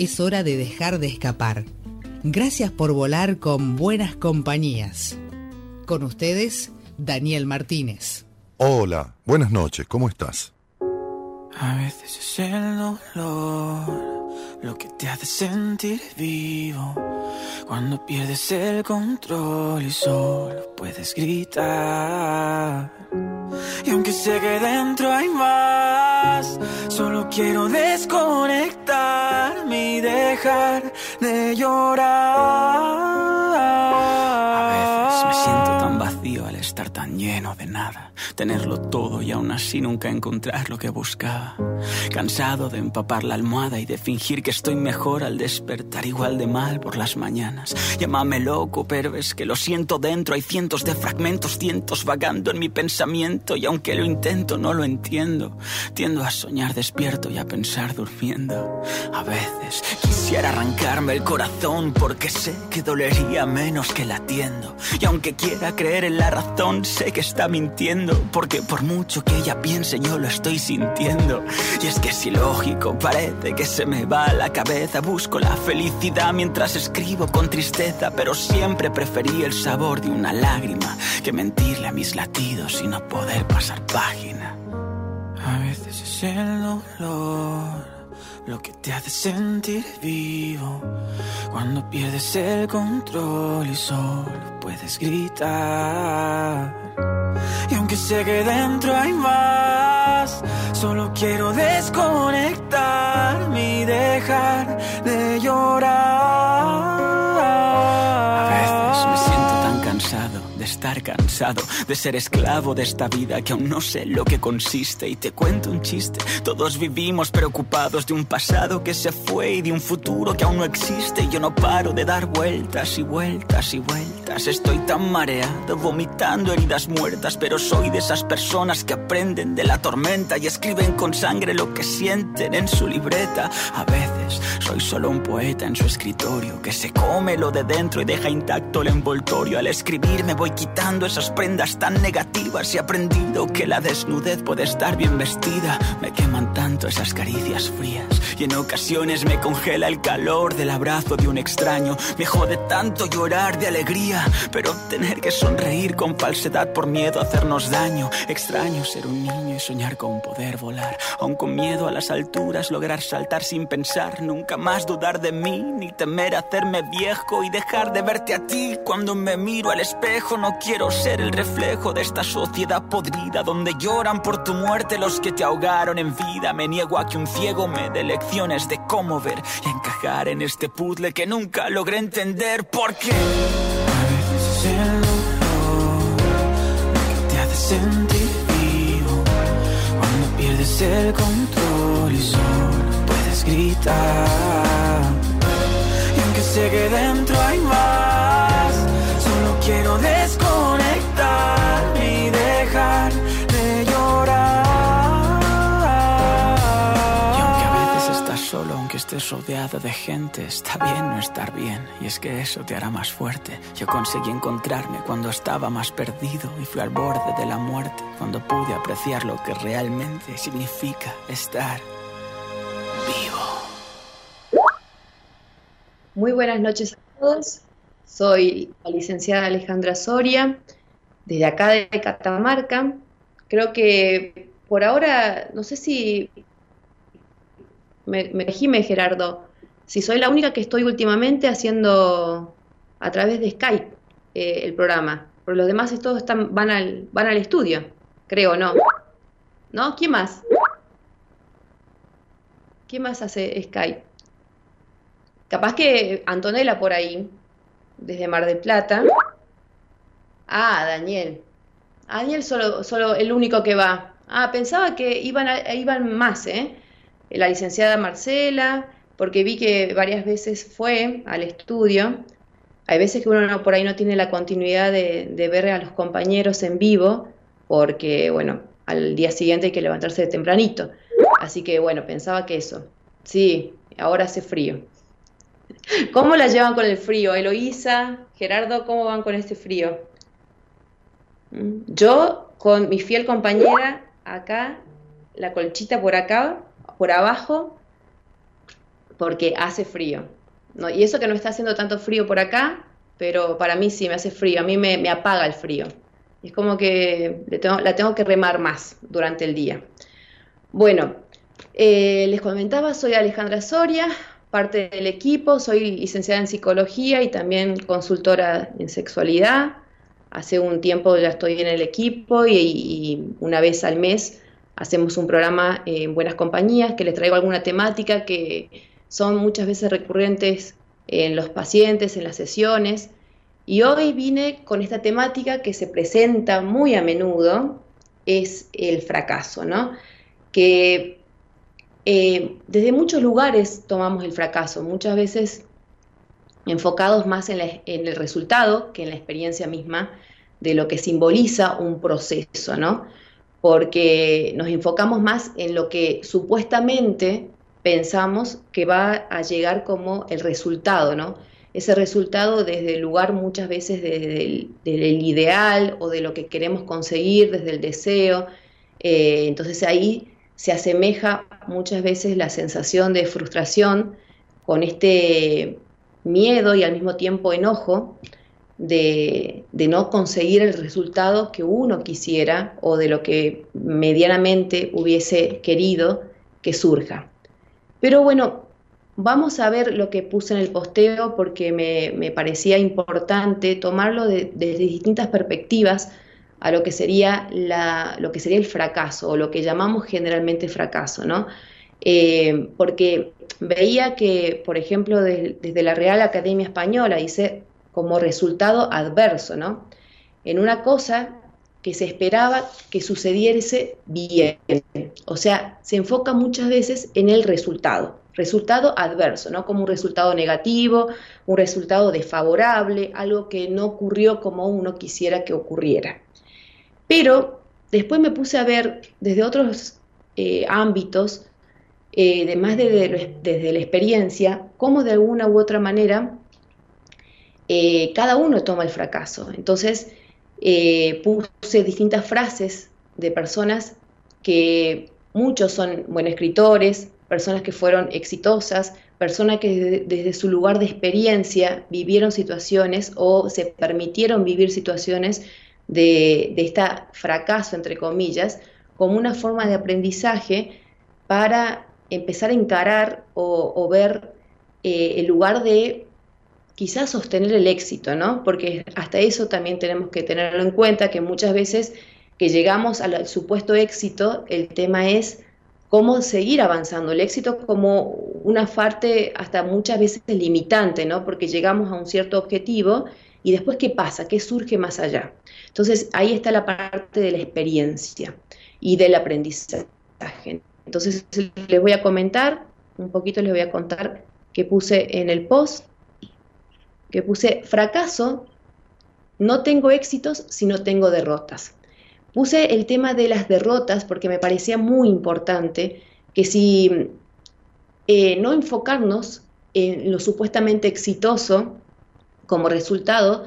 es hora de dejar de escapar. Gracias por volar con buenas compañías. Con ustedes, Daniel Martínez. Hola, buenas noches, ¿cómo estás? A veces es el dolor lo que te hace sentir vivo. Cuando pierdes el control y solo puedes gritar. Y aunque sé que dentro hay más, solo quiero desconectarme y dejar de llorar estar tan lleno de nada, tenerlo todo y aún así nunca encontrar lo que buscaba. Cansado de empapar la almohada y de fingir que estoy mejor al despertar igual de mal por las mañanas. Llámame loco, pero que lo siento dentro, hay cientos de fragmentos, cientos vagando en mi pensamiento y aunque lo intento no lo entiendo. Tiendo a soñar despierto y a pensar durmiendo. A veces quisiera arrancarme el corazón porque sé que dolería menos que latiendo. Y aunque quiera creer en la razón, sé que está mintiendo, porque por mucho que ella piense yo lo estoy sintiendo. Y es que es ilógico, parece que se me va la cabeza, busco la felicidad mientras escribo con tristeza, pero siempre preferí el sabor de una lágrima que mentirle a mis latidos y no poder pasar página. A veces es el dolor lo que te hace sentir vivo cuando pierdes el control y solo puedes gritar. Y aunque sé que dentro hay más, solo quiero desconectarme y dejar de llorar. Estar cansado de ser esclavo de esta vida que aún no sé lo que consiste y te cuento un chiste. Todos vivimos preocupados de un pasado que se fue y de un futuro que aún no existe y yo no paro de dar vueltas y vueltas y vueltas. Estoy tan mareado, vomitando heridas muertas, pero soy de esas personas que aprenden de la tormenta y escriben con sangre lo que sienten en su libreta. A veces soy solo un poeta en su escritorio que se come lo de dentro y deja intacto el envoltorio. Al escribir me voy quitando esas prendas tan negativas y he aprendido que la desnudez puede estar bien vestida. Me queman tanto esas caricias frías y en ocasiones me congela el calor del abrazo de un extraño. Me jode tanto llorar de alegría, pero tener que sonreír con falsedad por miedo a hacernos daño. Extraño ser un niño y soñar con poder volar, aun con miedo a las alturas, lograr saltar sin pensar, nunca más dudar de mí, ni temer hacerme viejo y dejar de verte a ti cuando me miro al espejo quiero ser el reflejo de esta sociedad podrida donde lloran por tu muerte los que te ahogaron en vida. Me niego a que un ciego me dé lecciones de cómo ver y encajar en este puzzle que nunca logré entender porque a veces es el te cuando pierdes el control y solo puedes gritar. Y aunque sé que dentro hay más, estés rodeado de gente, está bien no estar bien. Y es que eso te hará más fuerte. Yo conseguí encontrarme cuando estaba más perdido y fui al borde de la muerte, cuando pude apreciar lo que realmente significa estar vivo. Muy buenas noches a todos. Soy la licenciada Alejandra Soria, desde acá de Catamarca. Creo que por ahora, no sé si me, me Gerardo, si soy la única que estoy últimamente haciendo a través de Skype eh, el programa. Pero los demás todos están, van, al, van al estudio, creo, ¿no? ¿No? ¿Quién más? ¿Quién más hace Skype? Capaz que Antonella por ahí, desde Mar del Plata. Ah, Daniel. Daniel solo, solo el único que va. Ah, pensaba que iban, iban más, ¿eh? La licenciada Marcela, porque vi que varias veces fue al estudio. Hay veces que uno por ahí no tiene la continuidad de, ver a los compañeros en vivo, porque, bueno, al día siguiente hay que levantarse de tempranito. Así que, bueno, pensaba que eso. Sí, ahora hace frío. ¿Cómo la llevan con el frío? Eloísa, Gerardo, ¿cómo van con este frío? Mm, yo, con mi fiel compañera, acá, la colchita por acá, por abajo, porque hace frío. Y eso que no está haciendo tanto frío por acá, pero para mí sí me hace frío, a mí me, apaga el frío. Es como que la tengo que remar más durante el día. Bueno, eh, les comentaba, soy Alejandra Soria, parte del equipo, soy licenciada en psicología y también consultora en sexualidad. Hace un tiempo ya estoy en el equipo y, una vez al mes hacemos un programa en Buenas Compañías que les traigo alguna temática que son muchas veces recurrentes en los pacientes, en las sesiones. Y hoy vine con esta temática que se presenta muy a menudo, es el fracaso, ¿no? Que eh, desde muchos lugares tomamos el fracaso, muchas veces enfocados más en, el resultado que en la experiencia misma de lo que simboliza un proceso, ¿no? Porque nos enfocamos más en lo que supuestamente pensamos que va a llegar como el resultado, ¿no? Ese resultado desde el lugar muchas veces desde el, ideal o de lo que queremos conseguir, desde el deseo. Eh, entonces ahí se asemeja muchas veces la sensación de frustración con este miedo y al mismo tiempo enojo de, no conseguir el resultado que uno quisiera o de lo que medianamente hubiese querido que surja. Pero bueno, vamos a ver lo que puse en el posteo porque me, parecía importante tomarlo desde distintas perspectivas a lo que sería la, lo que sería el fracaso o lo que llamamos generalmente fracaso, ¿no? Eh, porque veía que, por ejemplo, desde la Real Academia Española dice como resultado adverso, ¿no? En una cosa que se esperaba que sucediese bien. O sea, se enfoca muchas veces en el resultado, resultado adverso, ¿no? Como un resultado negativo, un resultado desfavorable, algo que no ocurrió como uno quisiera que ocurriera. Pero después me puse a ver desde otros eh, ámbitos, eh, además de, desde la experiencia, cómo de alguna u otra manera eh, cada uno toma el fracaso. Entonces puse distintas frases de personas que muchos son buenos escritores, personas que fueron exitosas, personas que desde, su lugar de experiencia vivieron situaciones o se permitieron vivir situaciones de, este fracaso, entre comillas, como una forma de aprendizaje para empezar a encarar o, ver eh, el lugar de quizás sostener el éxito, ¿no? Porque hasta eso también tenemos que tenerlo en cuenta, que muchas veces que llegamos al supuesto éxito, el tema es cómo seguir avanzando. El éxito como una parte hasta muchas veces limitante, ¿no? Porque llegamos a un cierto objetivo y después qué pasa, qué surge más allá. Entonces ahí está la parte de la experiencia y del aprendizaje. Entonces les voy a comentar, un poquito les voy a contar que puse en el post, que puse fracaso, no tengo éxitos si no tengo derrotas. Puse el tema de las derrotas porque me parecía muy importante que si eh, no enfocarnos en lo supuestamente exitoso como resultado,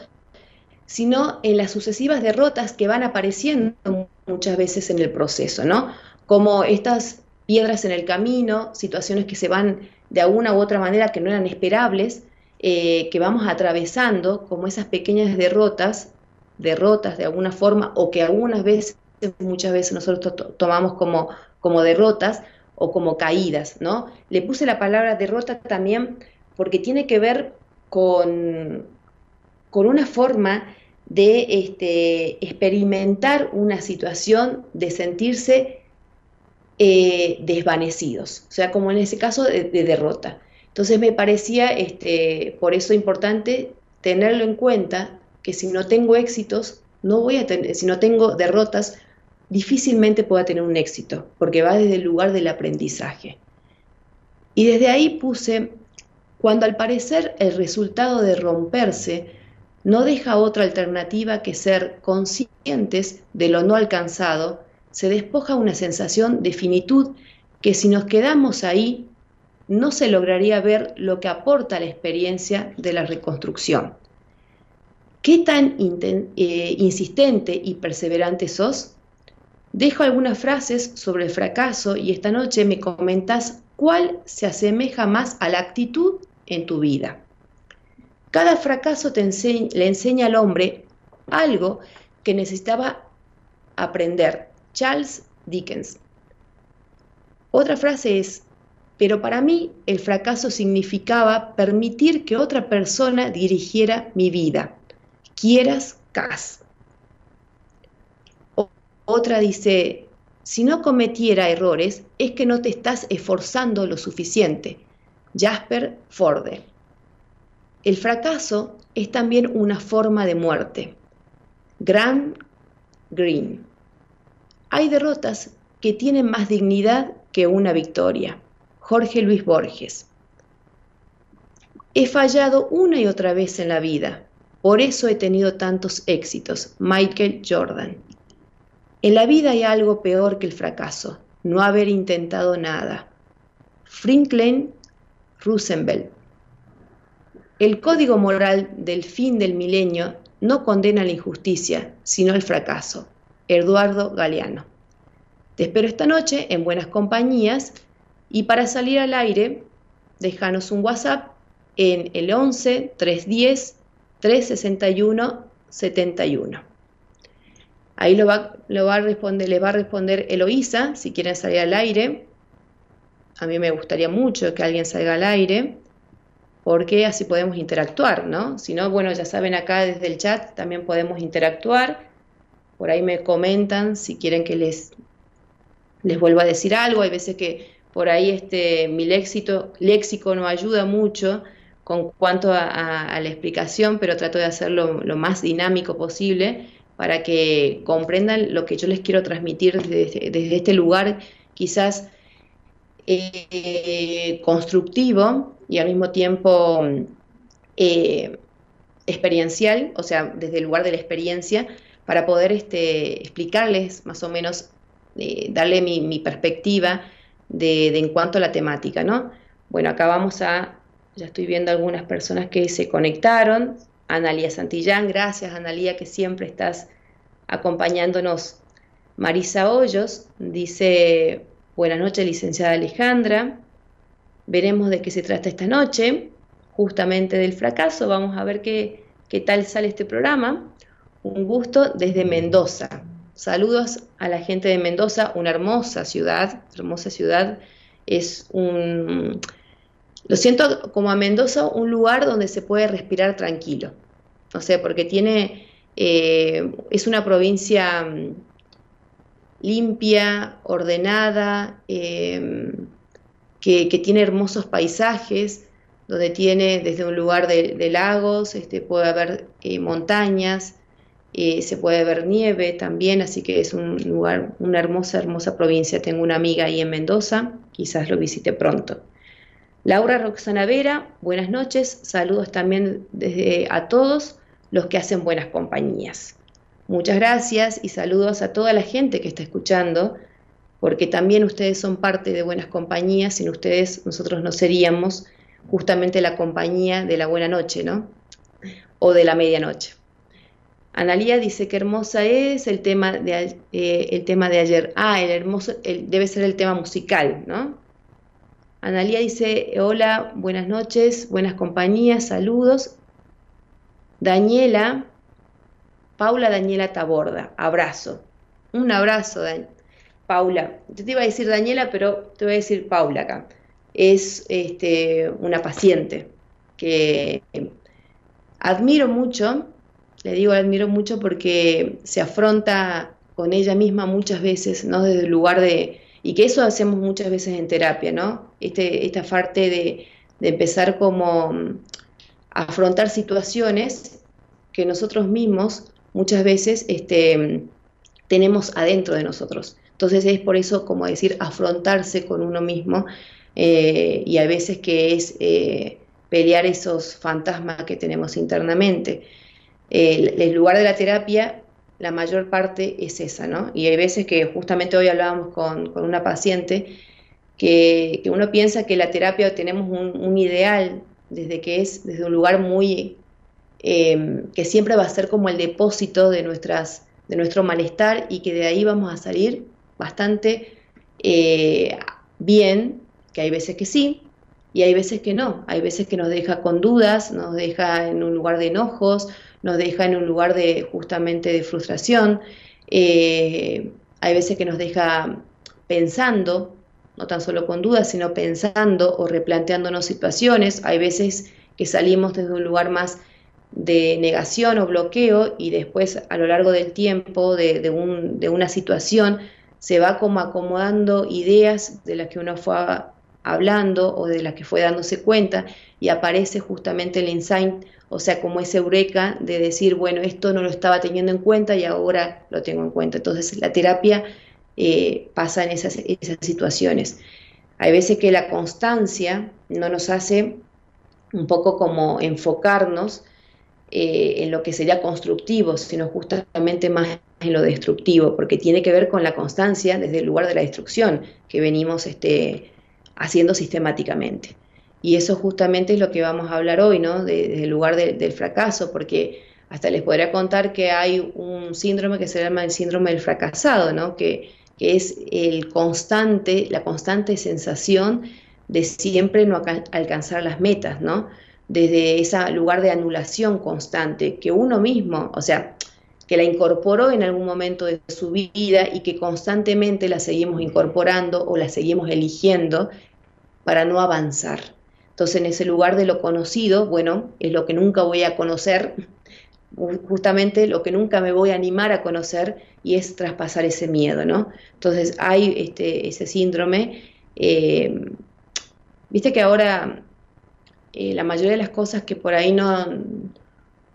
sino en las sucesivas derrotas que van apareciendo muchas veces en el proceso, ¿no? Como estas piedras en el camino, situaciones que se van de alguna u otra manera que no eran esperables, eh, que vamos atravesando, como esas pequeñas derrotas, derrotas de alguna forma, o que algunas veces, muchas veces nosotros tomamos como, como derrotas o como caídas, ¿no? Le puse la palabra derrota también porque tiene que ver con, con una forma de este, experimentar una situación de sentirse eh, desvanecidos, o sea, como en ese caso de, derrota. Entonces me parecía este, por eso importante tenerlo en cuenta que si no tengo éxitos, no voy a tener, si no tengo derrotas, difícilmente pueda tener un éxito, porque va desde el lugar del aprendizaje. Y desde ahí puse, cuando al parecer el resultado de romperse no deja otra alternativa que ser conscientes de lo no alcanzado, se despoja una sensación de finitud que si nos quedamos ahí no se lograría ver lo que aporta la experiencia de la reconstrucción. ¿Qué tan eh, insistente y perseverante sos? Dejo algunas frases sobre el fracaso y esta noche me comentas cuál se asemeja más a la actitud en tu vida. Cada fracaso le enseña al hombre algo que necesitaba aprender. Charles Dickens. Otra frase es, pero para mí el fracaso significaba permitir que otra persona dirigiera mi vida. Quieras, Cas. Otra dice, si no cometiera errores es que no te estás esforzando lo suficiente. Jasper Forde. El fracaso es también una forma de muerte. Grant Green. Hay derrotas que tienen más dignidad que una victoria. Jorge Luis Borges. He fallado una y otra vez en la vida, por eso he tenido tantos éxitos. Michael Jordan. En la vida hay algo peor que el fracaso, no haber intentado nada. Franklin Roosevelt. El código moral del fin del milenio no condena la injusticia, sino el fracaso. Eduardo Galeano. Te espero esta noche en buenas compañías y para salir al aire, déjanos un WhatsApp en el 11 310 361 71. Ahí lo va, lo va a responder, le va a responder Eloísa si quieren salir al aire. A mí me gustaría mucho que alguien salga al aire, porque así podemos interactuar, ¿no? Si no, bueno, ya saben acá desde el chat también podemos interactuar. Por ahí me comentan si quieren que les, les vuelva a decir algo. Hay veces que por ahí este, mi léxico, no ayuda mucho con cuanto a, la explicación, pero trato de hacerlo lo más dinámico posible para que comprendan lo que yo les quiero transmitir desde, este lugar quizás eh, constructivo y al mismo tiempo eh, experiencial, o sea, desde el lugar de la experiencia, para poder este, explicarles más o menos, eh, darle mi, perspectiva de, en cuanto a la temática, ¿no? Bueno, acá vamos a, ya estoy viendo algunas personas que se conectaron, Analía Santillán, gracias Analía que siempre estás acompañándonos. Marisa Hoyos dice, buenas noches licenciada Alejandra, veremos de qué se trata esta noche, justamente del fracaso, vamos a ver qué, qué tal sale este programa. Un gusto desde Mendoza. Saludos a la gente de Mendoza, una hermosa ciudad, hermosa ciudad. Es un, lo siento como a Mendoza, un lugar donde se puede respirar tranquilo. No sé, porque tiene, eh, es una provincia mm, limpia, ordenada, em, que, tiene hermosos paisajes, donde tiene desde un lugar de, lagos, este, puede haber eh, montañas, eh, se puede ver nieve también, así que es un lugar, una hermosa, hermosa provincia. Tengo una amiga ahí en Mendoza, quizás lo visite pronto. Laura Roxana Vera, buenas noches, saludos también desde a todos los que hacen buenas compañías. Muchas gracias y saludos a toda la gente que está escuchando, porque también ustedes son parte de buenas compañías, sin ustedes nosotros no seríamos justamente la compañía de la buena noche, ¿no? O de la medianoche. Analía dice que hermosa es el tema de, eh, el tema de ayer. Ah, el hermoso, debe ser el tema musical, ¿no? Analía dice, hola, buenas noches, buenas compañías, saludos. Daniela, Paula Daniela Taborda, abrazo. Un abrazo, Paula. Yo te iba a decir Daniela, pero te voy a decir Paula acá. Es este, una paciente que admiro mucho le digo, la admiro mucho porque se afronta con ella misma muchas veces, ¿no? Desde el lugar de, y que eso hacemos muchas veces en terapia, ¿no? Este, esta parte de, empezar como mm, a afrontar situaciones que nosotros mismos muchas veces este, tenemos adentro de nosotros. Entonces es por eso, como decir, afrontarse con uno mismo eh, y a veces que es eh, pelear esos fantasmas que tenemos internamente. El, lugar de la terapia, la mayor parte es esa, ¿no? Y hay veces que justamente hoy hablábamos con, una paciente que, uno piensa que la terapia tenemos un, ideal desde que es desde un lugar muy eh, que siempre va a ser como el depósito de nuestras de nuestro malestar y que de ahí vamos a salir bastante eh, bien, que hay veces que sí y hay veces que no, hay veces que nos deja con dudas, nos deja en un lugar de enojos, nos deja en un lugar de justamente de frustración, eh, hay veces que nos deja pensando, no tan solo con dudas, sino pensando o replanteándonos situaciones, hay veces que salimos desde un lugar más de negación o bloqueo y después a lo largo del tiempo de, una situación se va como acomodando ideas de las que uno fue hablando o de las que fue dándose cuenta y aparece justamente el insight, o sea, como ese eureka de decir, bueno, esto no lo estaba teniendo en cuenta y ahora lo tengo en cuenta. Entonces la terapia eh, pasa en esas, esas situaciones. Hay veces que la constancia no nos hace un poco como enfocarnos eh, en lo que sería constructivo, sino justamente más en lo destructivo, porque tiene que ver con la constancia desde el lugar de la destrucción que venimos este, haciendo sistemáticamente. Y eso justamente es lo que vamos a hablar hoy, ¿no? desde el lugar del fracaso, porque hasta les podría contar que hay un síndrome que se llama el síndrome del fracasado, ¿no? Que, que es el constante, la constante sensación de siempre no alcanzar las metas, ¿no? desde ese lugar de anulación constante, que uno mismo, o sea, que la incorporó en algún momento de su vida y que constantemente la seguimos incorporando o la seguimos eligiendo para no avanzar. Entonces, en ese lugar de lo conocido, bueno, es lo que nunca voy a conocer, justamente lo que nunca me voy a animar a conocer y es traspasar ese miedo, ¿no? Entonces, hay este, ese síndrome. Eh, viste que ahora eh, la mayoría de las cosas que por ahí no,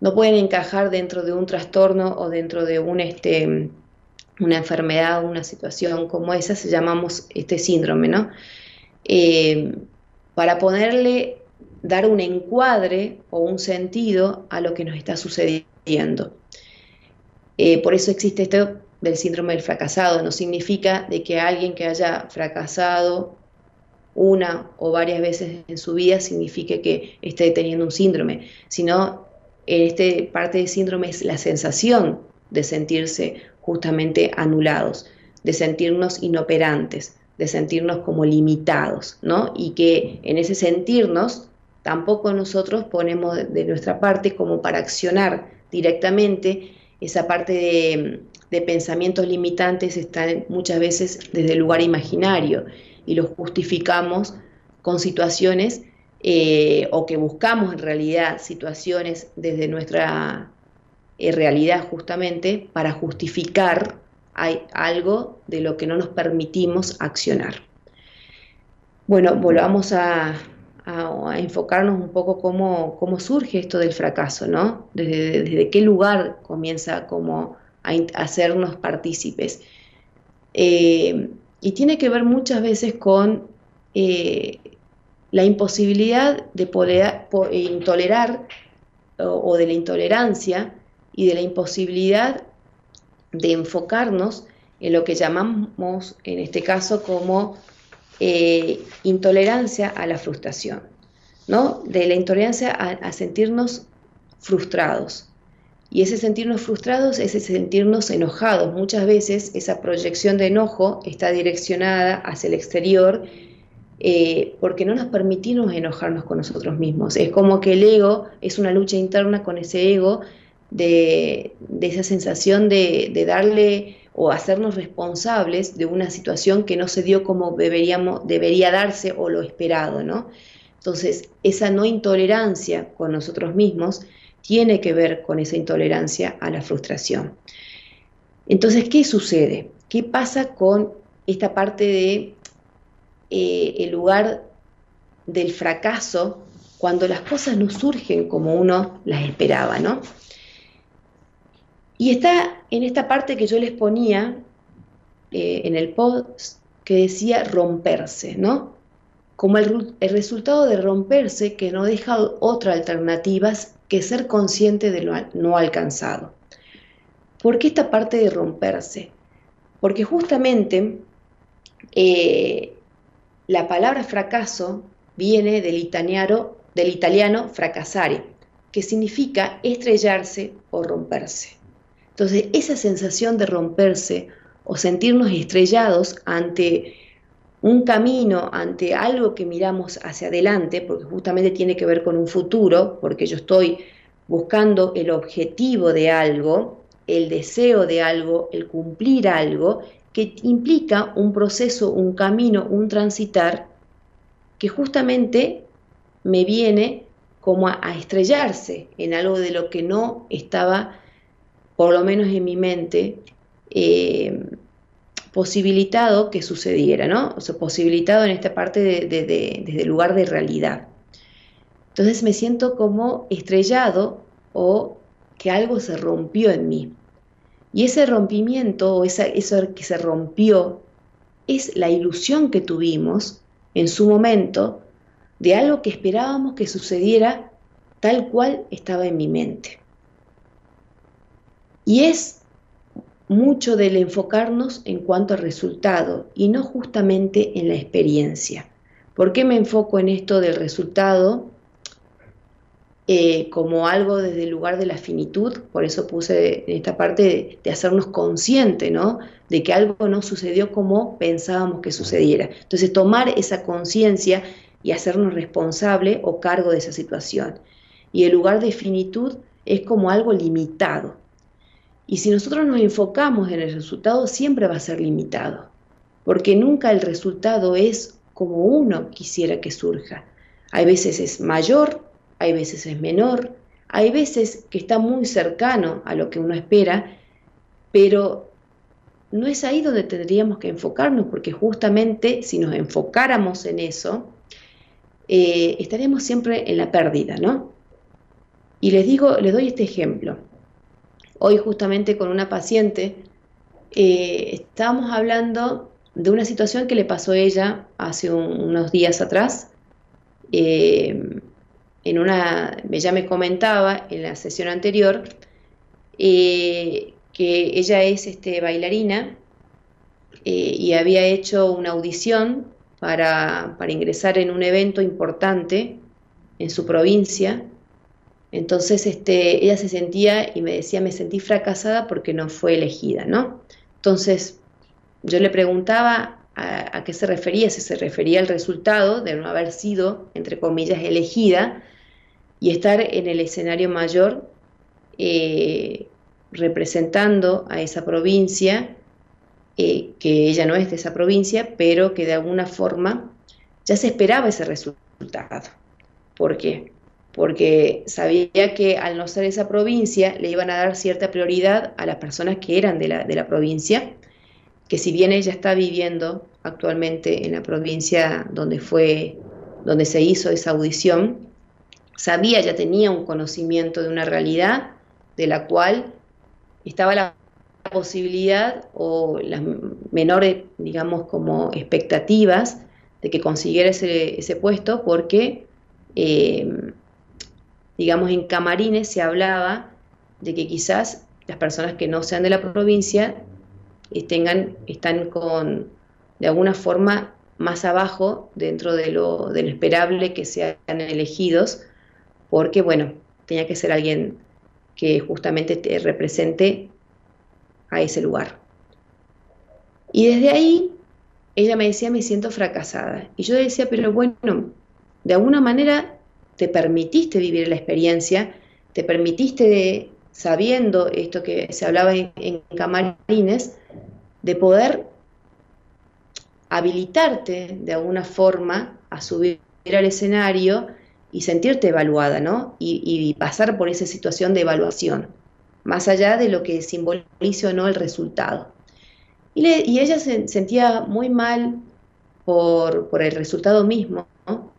no pueden encajar dentro de un trastorno o dentro de este, una enfermedad, una situación como esa, se llamamos este síndrome, ¿no? Eh, para ponerle, dar un encuadre o un sentido a lo que nos está sucediendo. Eh, por eso existe esto del síndrome del fracasado, no significa de que alguien que haya fracasado una o varias veces en su vida signifique que esté teniendo un síndrome, sino en este parte del síndrome es la sensación de sentirse justamente anulados, de sentirnos inoperantes, de sentirnos como limitados, ¿no? Y que en ese sentirnos tampoco nosotros ponemos de nuestra parte como para accionar directamente esa parte de, de pensamientos limitantes están muchas veces desde el lugar imaginario y los justificamos con situaciones eh, o que buscamos en realidad situaciones desde nuestra eh, realidad justamente para justificar algo de lo que no nos permitimos accionar. Bueno, volvamos a, enfocarnos un poco cómo, cómo, surge esto del fracaso, ¿no? Desde, qué lugar comienza como a, hacernos partícipes. Eh, y tiene que ver muchas veces con la imposibilidad de poder eh, intolerar o, de la intolerancia y de la imposibilidad de enfocarnos en lo que llamamos en este caso como eh, intolerancia a la frustración, ¿no? De la intolerancia a sentirnos frustrados. Y ese sentirnos frustrados es ese sentirnos enojados. Muchas veces esa proyección de enojo está direccionada hacia el exterior eh, porque no nos permitimos enojarnos con nosotros mismos. Es como que el ego es una lucha interna con ese ego de, esa sensación de, de, darle o hacernos responsables de una situación que no se dio como deberíamos, debería darse o lo esperado, ¿no? Entonces, esa no intolerancia con nosotros mismos tiene que ver con esa intolerancia a la frustración. Entonces, ¿qué sucede? ¿Qué pasa con esta parte de eh, el lugar del fracaso cuando las cosas no surgen como uno las esperaba, ¿no? Y está en esta parte que yo les ponía eh, en el post que decía romperse, ¿no? como el, resultado de romperse que no deja otra alternativa que ser consciente de lo no alcanzado. ¿Por qué esta parte de romperse? Porque justamente eh, la palabra fracaso viene del italiano, del italiano fracasare, que significa estrellarse o romperse. Entonces, esa sensación de romperse o sentirnos estrellados ante un camino, ante algo que miramos hacia adelante, porque justamente tiene que ver con un futuro, porque yo estoy buscando el objetivo de algo, el deseo de algo, el cumplir algo, que implica un proceso, un camino, un transitar, que justamente me viene como a, estrellarse en algo de lo que no estaba, por lo menos en mi mente, eh, posibilitado que sucediera, ¿no? O sea, posibilitado en esta parte desde el lugar de realidad. Entonces me siento como estrellado o que algo se rompió en mí. Y ese rompimiento o esa, eso que se rompió es la ilusión que tuvimos en su momento de algo que esperábamos que sucediera tal cual estaba en mi mente. Y es mucho del enfocarnos en cuanto al resultado y no justamente en la experiencia. ¿Por qué me enfoco en esto del resultado? Eh, como algo desde el lugar de la finitud, por eso puse en esta parte de, hacernos consciente, ¿no? De que algo no sucedió como pensábamos que sucediera. Entonces, tomar esa conciencia y hacernos responsable o cargo de esa situación. Y el lugar de finitud es como algo limitado. Y si nosotros nos enfocamos en el resultado, siempre va a ser limitado, porque nunca el resultado es como uno quisiera que surja. Hay veces es mayor hay veces es menor, hay veces que está muy cercano a lo que uno espera, pero no es ahí donde tendríamos que enfocarnos, porque justamente si nos enfocáramos en eso, eh, estaríamos siempre en la pérdida, ¿no? Y les digo, les doy este ejemplo. Hoy justamente con una paciente eh, estábamos hablando de una situación que le pasó a ella hace unos días atrás. Eh, en una, ella me comentaba en la sesión anterior eh, que ella es este, bailarina eh, y había hecho una audición para, para, ingresar en un evento importante en su provincia. Entonces este, ella se sentía y me decía, me sentí fracasada porque no fue elegida, ¿no? Entonces yo le preguntaba a, a, qué se refería, si se refería al resultado de no haber sido, entre comillas, elegida, y estar en el escenario mayor eh, representando a esa provincia, eh, que ella no es de esa provincia, pero que de alguna forma ya se esperaba ese resultado. ¿Por qué? Porque sabía que al no ser esa provincia le iban a dar cierta prioridad a las personas que eran de la, de la provincia, que si bien ella está viviendo actualmente en la provincia donde fue, donde se hizo esa audición, sabía, ya tenía un conocimiento de una realidad de la cual estaba la posibilidad o las menores, digamos, como expectativas de que consiguiera ese, puesto porque, eh, digamos, en camarines se hablaba de que quizás las personas que no sean de la provincia tengan, están con, de alguna forma, más abajo dentro de lo, de esperable que sean elegidos porque, bueno, tenía que ser alguien que justamente te represente a ese lugar. Y desde ahí, ella me decía, me siento fracasada. Y yo decía, pero bueno, de alguna manera te permitiste vivir la experiencia, te permitiste, sabiendo esto que se hablaba en, en camarines, de poder habilitarte de alguna forma a subir al escenario y sentirte evaluada, ¿no? Y, pasar por esa situación de evaluación, más allá de lo que simbolice o no el resultado. Y, ella se sentía muy mal por, el resultado mismo, ¿no?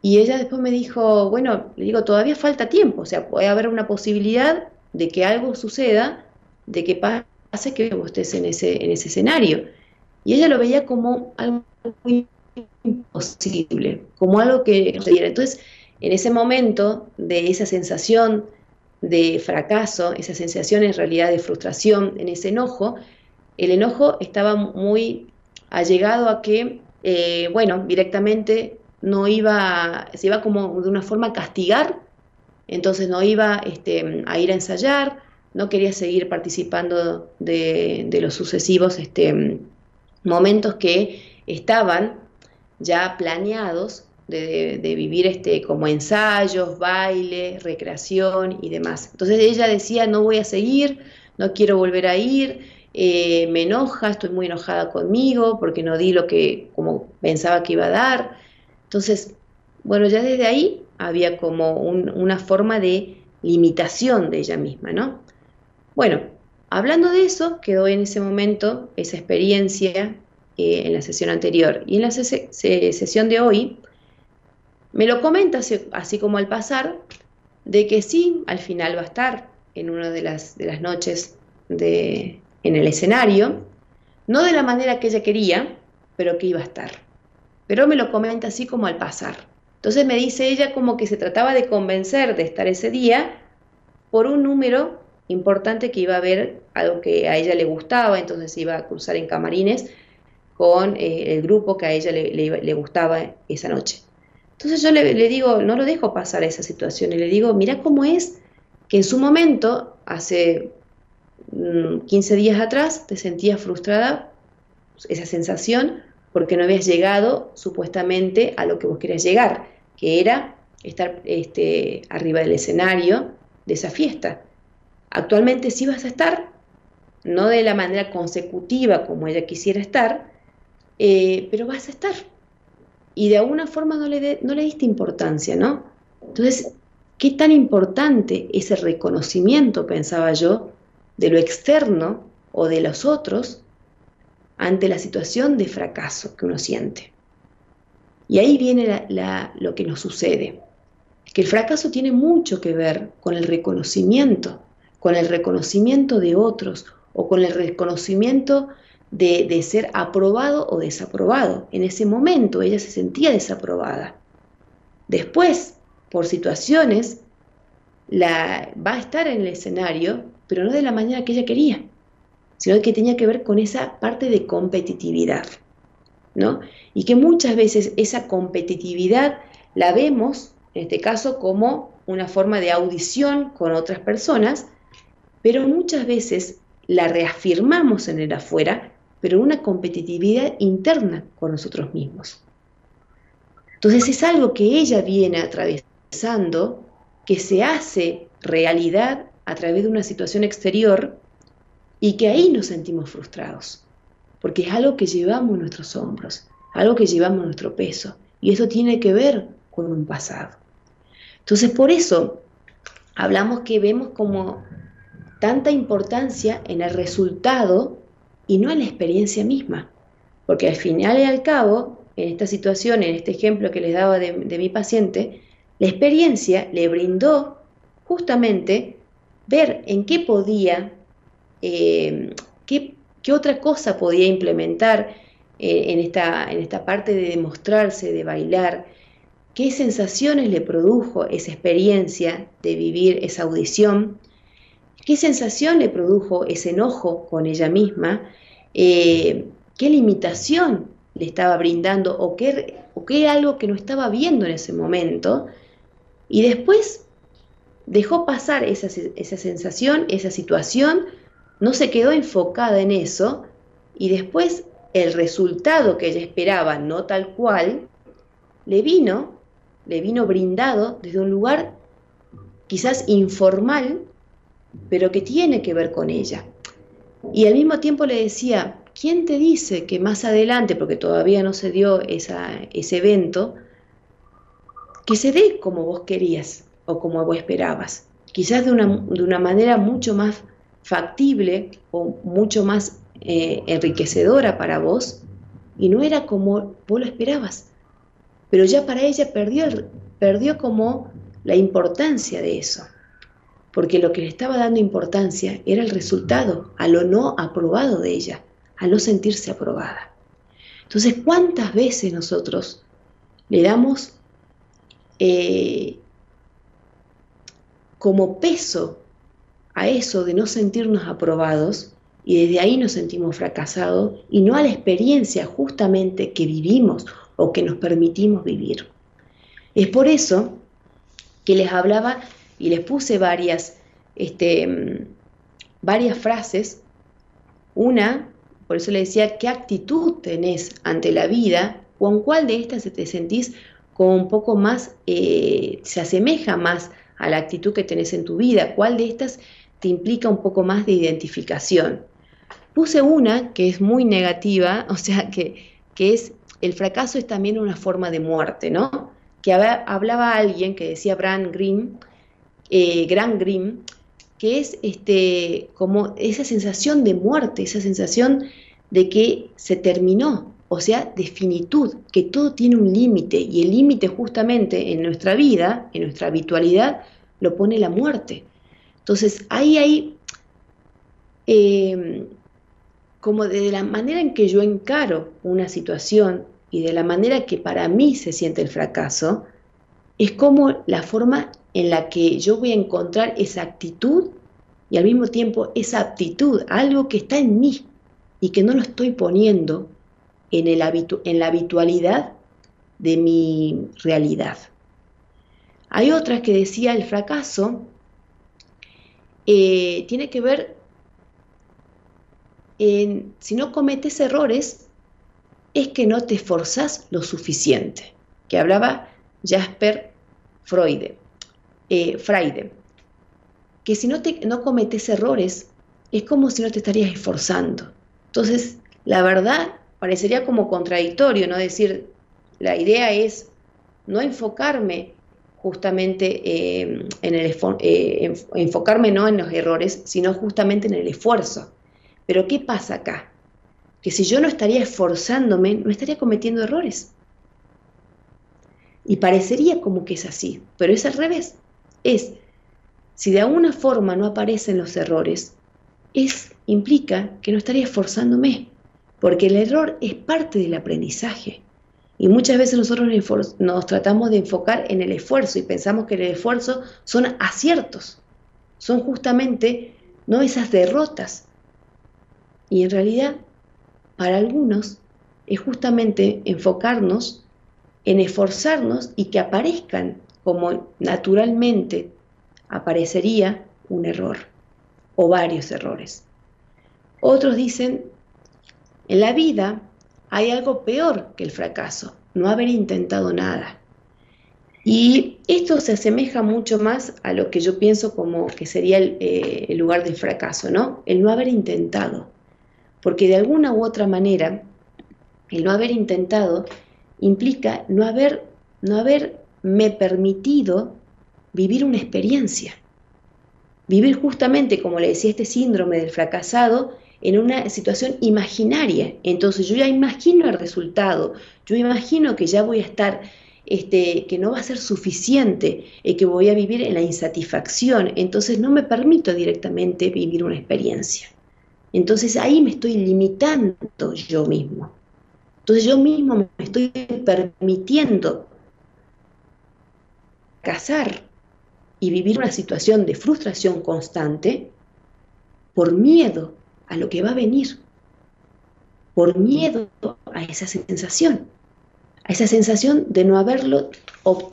Y ella después me dijo, bueno, le digo, todavía falta tiempo, o sea, puede haber una posibilidad de que algo suceda, de que pase que vos estés en ese, en ese escenario. Y ella lo veía como algo muy imposible, como algo que Entonces, en ese momento de esa sensación de fracaso, esa sensación en realidad de frustración, en ese enojo, el enojo estaba muy allegado a que, eh, bueno, directamente no iba, se iba como de una forma a castigar, entonces no iba este, a ir a ensayar, no quería seguir participando de, los sucesivos este, momentos que estaban ya planeados de, vivir este, como ensayos, baile, recreación y demás. Entonces ella decía, no voy a seguir, no quiero volver a ir, eh, me enoja, estoy muy enojada conmigo porque no di lo que como pensaba que iba a dar. Entonces, bueno, ya desde ahí había como una forma de limitación de ella misma, ¿no? Bueno, hablando de eso, quedó en ese momento esa experiencia eh, en la sesión anterior. Y en la sesión de hoy, me lo comenta así, como al pasar, de que sí, al final va a estar en una de las, de las noches de, en el escenario, no de la manera que ella quería, pero que iba a estar. Pero me lo comenta así como al pasar. Entonces me dice ella como que se trataba de convencer de estar ese día por un número importante que iba a ver algo que a ella le gustaba, entonces iba a cruzar en camarines con eh, el grupo que a ella le, gustaba esa noche. Entonces yo le, digo, no lo dejo pasar a esa situación y le digo, mira cómo es que en su momento, hace 15 mm, días atrás, te sentías frustrada, esa sensación, porque no habías llegado supuestamente a lo que vos querías llegar, que era estar este, arriba del escenario de esa fiesta. Actualmente sí vas a estar, no de la manera consecutiva como ella quisiera estar, eh, pero vas a estar. Y de alguna forma no le, no le diste importancia, ¿no? Entonces, ¿qué tan importante ese reconocimiento, pensaba yo, de lo externo o de los otros ante la situación de fracaso que uno siente? Y ahí viene lo que nos sucede, que el fracaso tiene mucho que ver con el reconocimiento con el reconocimiento de otros o con el reconocimiento de, ser aprobado o desaprobado. En ese momento ella se sentía desaprobada. Después, por situaciones, la, va a estar en el escenario, pero no de la manera que ella quería, sino que tenía que ver con esa parte de competitividad. ¿no? Y que muchas veces esa competitividad la vemos, en este caso, como una forma de audición con otras personas, pero muchas veces la reafirmamos en el afuera, pero una competitividad interna con nosotros mismos. Entonces es algo que ella viene atravesando, que se hace realidad a través de una situación exterior y que ahí nos sentimos frustrados, porque es algo que llevamos en nuestros hombros, algo que llevamos en nuestro peso, y eso tiene que ver con un pasado. Entonces por eso hablamos que vemos como tanta importancia en el resultado y no en la experiencia misma. Porque al final y al cabo, en esta situación, en este ejemplo que les daba de, mi paciente, la experiencia le brindó justamente ver en qué podía, eh, qué, otra cosa podía implementar eh, en, esta, en esta parte de demostrarse, de bailar, qué sensaciones le produjo esa experiencia de vivir esa audición, ¿Qué sensación le produjo ese enojo con ella misma? Eh, ¿Qué limitación le estaba brindando o qué, o qué era algo que no estaba viendo en ese momento? Y después dejó pasar esa, esa sensación, esa situación, no se quedó enfocada en eso y después el resultado que ella esperaba, no tal cual, le vino, le vino brindado desde un lugar quizás informal, pero que tiene que ver con ella. Y al mismo tiempo le decía, ¿quién te dice que más adelante, porque todavía no se dio ese evento, que se dé como vos querías o como vos esperabas? Quizás de una, de una manera mucho más factible o mucho más eh, enriquecedora para vos y no era como vos lo esperabas. Pero ya para ella perdió, perdió como la importancia de eso porque lo que le estaba dando importancia era el resultado, a lo no aprobado de ella, a no sentirse aprobada. Entonces, ¿cuántas veces nosotros le damos eh, como peso a eso de no sentirnos aprobados y desde ahí nos sentimos fracasados y no a la experiencia justamente que vivimos o que nos permitimos vivir? Es por eso que les hablaba y les puse varias, este, varias frases. Una por eso le decía, ¿qué actitud tenés ante la vida? ¿Con cuál de estas te sentís como un poco más, eh, se asemeja más a la actitud que tenés en tu vida? ¿Cuál de estas te implica un poco más de identificación? Puse una que es muy negativa, o sea, que, que es, el fracaso es también una forma de muerte, ¿no? Que hablaba alguien que decía Bran Green, eh, Gran Grimm, que es este, como esa sensación de muerte, esa sensación de que se terminó, o sea, de finitud, que todo tiene un límite y el límite justamente en nuestra vida, en nuestra habitualidad, lo pone la muerte. Entonces, ahí hay, eh, como de la manera en que yo encaro una situación y de la manera que para mí se siente el fracaso, es como la forma en la que yo voy a encontrar esa actitud y al mismo tiempo esa aptitud, algo que está en mí y que no lo estoy poniendo en, el en la habitualidad de mi realidad. Hay otras que decía el fracaso eh, tiene que ver en si no cometes errores es que no te esforzas lo suficiente, que hablaba Jasper Freud. Eh, que si no, te, no cometes errores, es como si no te estarías esforzando. Entonces, la verdad parecería como contradictorio, ¿no? Decir, la idea es no enfocarme justamente eh, en el eh, enfocarme no en los errores, sino justamente en el esfuerzo. Pero ¿qué pasa acá? Que si yo no estaría esforzándome, no estaría cometiendo errores. Y parecería como que es así, pero es al revés es, si de alguna forma no aparecen los errores, es, implica que no estaría esforzándome, porque el error es parte del aprendizaje. Y muchas veces nosotros nos tratamos de enfocar en el esfuerzo y pensamos que el esfuerzo son aciertos, son justamente no esas derrotas. Y en realidad, para algunos, es justamente enfocarnos en esforzarnos y que aparezcan como naturalmente aparecería un error o varios errores. Otros dicen, en la vida hay algo peor que el fracaso, no haber intentado nada. Y esto se asemeja mucho más a lo que yo pienso como que sería el, eh, lugar del fracaso, ¿no? El no haber intentado. Porque de alguna u otra manera, el no haber intentado implica no haber, no haber me he permitido vivir una experiencia. Vivir justamente, como le decía, este síndrome del fracasado en una situación imaginaria. Entonces yo ya imagino el resultado, yo imagino que ya voy a estar, este, que no va a ser suficiente, y que voy a vivir en la insatisfacción. Entonces no me permito directamente vivir una experiencia. Entonces ahí me estoy limitando yo mismo. Entonces yo mismo me estoy permitiendo casar y vivir una situación de frustración constante por miedo a lo que va a venir, por miedo a esa sensación, a esa sensación de no haberlo,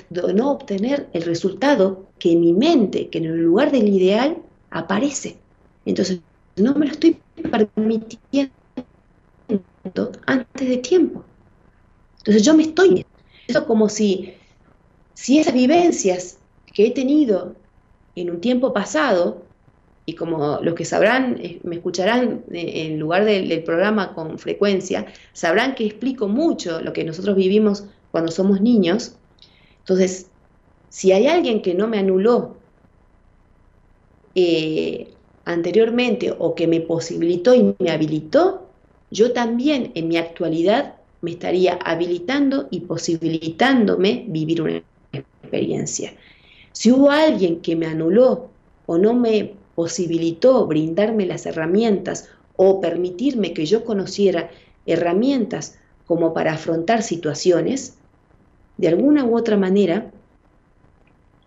de no obtener el resultado que en mi mente, que en el lugar del ideal aparece. Entonces, no me lo estoy permitiendo antes de tiempo. Entonces yo me estoy, eso como si si esas vivencias que he tenido en un tiempo pasado, y como los que sabrán, eh, me escucharán eh, en lugar del, programa con frecuencia, sabrán que explico mucho lo que nosotros vivimos cuando somos niños. Entonces, si hay alguien que no me anuló eh, anteriormente o que me posibilitó y me habilitó, yo también en mi actualidad me estaría habilitando y posibilitándome vivir una experiencia. Si hubo alguien que me anuló o no me posibilitó brindarme las herramientas o permitirme que yo conociera herramientas como para afrontar situaciones, de alguna u otra manera